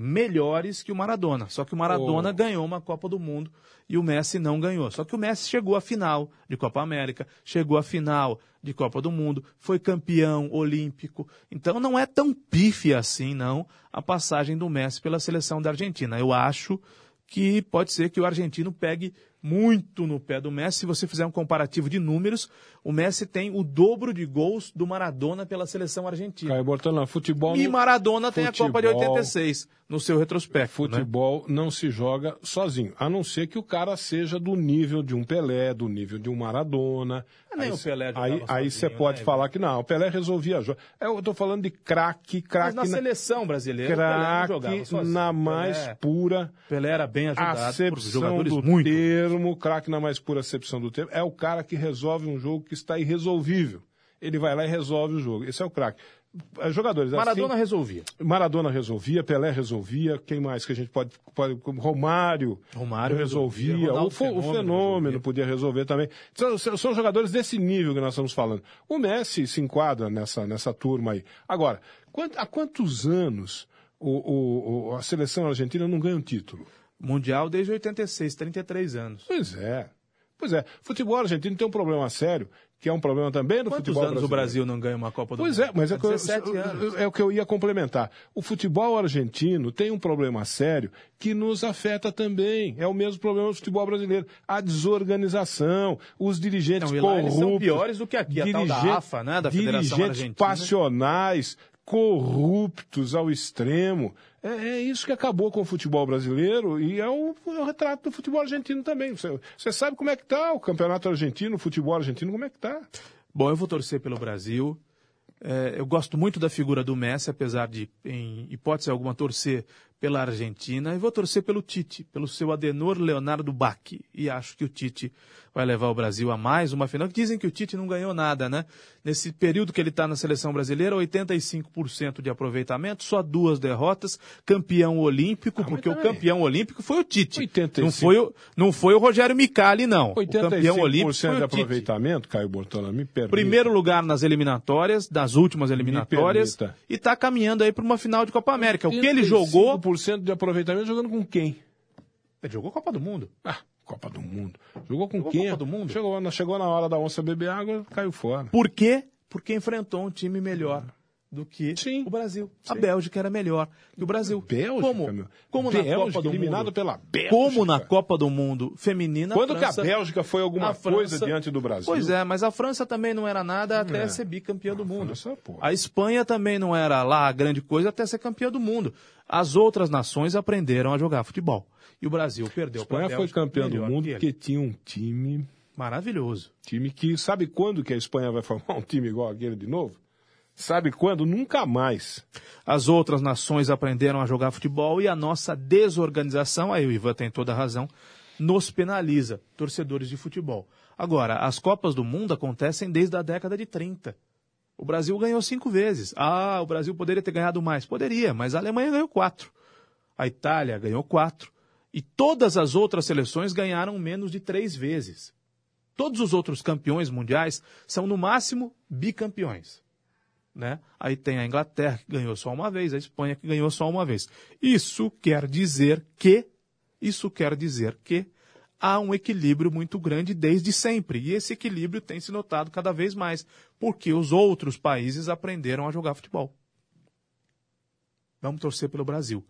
melhores que o Maradona. Só que o Maradona Oh. ganhou uma Copa do Mundo e o Messi não ganhou. Só que o Messi chegou à final de Copa América, chegou à final de Copa do Mundo, foi campeão olímpico. Então não é tão pífia assim, não, a passagem do Messi pela seleção da Argentina. Eu acho que pode ser que o argentino pegue muito no pé do Messi. Se você fizer um comparativo de números, o Messi tem o dobro de gols do Maradona pela seleção argentina. Caio Bortolã, futebol... E Maradona tem a Copa de futebol- 86 no seu retrospecto. né? Futebol não se joga sozinho, a não ser que o cara seja do nível de um Pelé, do nível de um Maradona. Ah, nem aí, o Pelé Aí, aí você sozinho, pode né, falar que não, o Pelé resolvia jogo. É, Eu tô falando de craque, craque na na, seleção brasileira, o Pelé não jogava craque na Pelé- mais pura Pelé era bem ajudado por acepção jogadores do muito. termo, craque na mais pura acepção do termo, é o cara que resolve um jogo que está irresolvível. Ele vai lá e resolve o jogo. Esse é o craque. Eh, Jogadores Maradona assim, resolvia. Maradona resolvia, Pelé resolvia, quem mais que a gente pode. pode Romário, Romário resolvia, resolvia, o, fo- o Fenômeno fenômeno resolvia. podia resolver também. São, são- jogadores desse nível que nós estamos falando. O Messi se enquadra nessa, nessa turma aí. Agora, quant- há quantos anos o- o- a seleção argentina não ganha um título? Mundial desde 86, 33 anos. Pois é. Pois é. Futebol argentino tem um problema sério, que é um problema também do Quantos futebol anos o brasileiro. Brasil não ganha uma Copa do Pois Mundo? é, mas é, eu- 17 anos. é o que eu ia complementar. O futebol argentino tem um problema sério que nos afeta também. É o mesmo problema do futebol brasileiro. A desorganização, os dirigentes Não, corruptos. são piores do que aqui, a tal da AFA, né, da Federação dirigentes Argentina. passionais, corruptos ao extremo. É, é isso que acabou com o futebol brasileiro e é o, é o retrato do futebol argentino também. Você, você sabe como é que está o campeonato argentino, o futebol argentino, como é que está? Bom, eu vou torcer pelo Brasil. É, eu gosto muito da figura do Messi, apesar de, em hipótese alguma, torcer pela Argentina. E vou torcer pelo Tite, pelo seu Adenor Leonardo Bach. E acho que o Tite vai levar o Brasil a mais uma final. Dizem que o Tite não ganhou nada, né? Nesse período que ele está na seleção brasileira, 85% de aproveitamento, só duas derrotas, campeão olímpico, porque o campeão olímpico foi o Tite. 85. Não foi o, não foi o Rogério Micali, não. O campeão olímpico 85% foi de o Tite. aproveitamento, Caio Bortola, me permita. Primeiro lugar nas eliminatórias, das últimas eliminatórias, e está caminhando aí para uma final de Copa América. O que ele jogou. 5% de aproveitamento jogando com quem? Ele jogou Copa do Mundo. Ah, Copa do Mundo. Jogou com Jogou quem? Copa do Mundo? Chegou, na- chegou na hora da onça beber água, caiu fora. Por quê? Porque enfrentou um time melhor do que Sim. o Brasil. A Sim. Bélgica era melhor que o Brasil. Bélgica, como, meu. como na Bélgica, Copa do Mundo. pela Bélgica. Como na Copa do Mundo feminina. Quando que a França- Bélgica foi alguma a coisa França- diante do Brasil? Pois é, mas a França também não era nada até É. ser bicampeã do mundo. França. A Espanha também não era lá a grande coisa até ser campeã do mundo. As outras nações aprenderam a jogar futebol. E o Brasil perdeu A Espanha foi campeã do mundo porque tinha um time, Maravilhoso. time que sabe quando que a Espanha vai formar um time igual aquele de novo? Sabe quando? Nunca mais. As outras nações aprenderam a jogar futebol e a nossa desorganização, aí o Ivan tem toda a razão, nos penaliza, torcedores de futebol. Agora, as Copas do Mundo acontecem desde a década de 30. O Brasil ganhou cinco vezes. Ah, o Brasil poderia ter ganhado mais. Poderia, mas a Alemanha ganhou quatro. A Itália ganhou quatro. E todas as outras seleções ganharam menos de três vezes. Todos os outros campeões mundiais são, no máximo, bicampeões. Né? Aí tem a Inglaterra, que ganhou só uma vez, a Espanha, que ganhou só uma vez. Isso quer dizer que, isso quer dizer que há um equilíbrio muito grande desde sempre. E esse equilíbrio tem se notado cada vez mais, porque os outros países aprenderam a jogar futebol. Vamos torcer pelo Brasil.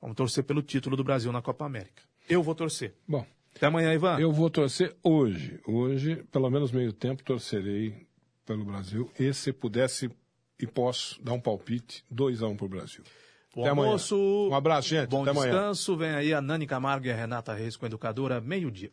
Vamos torcer pelo título do Brasil na Copa América. Eu vou torcer. Bom, Até amanhã, Ivan. eu vou torcer hoje. Hoje, pelo menos meio tempo, torcerei pelo Brasil. E se pudesse e posso dar um palpite, 2 a 1 um para o Brasil. Bom Até amanhã. almoço. Um abraço, gente. Bom Até amanhã. descanso. Vem aí a Nani Camargo e a Renata Reis com a Educadora, meio-dia.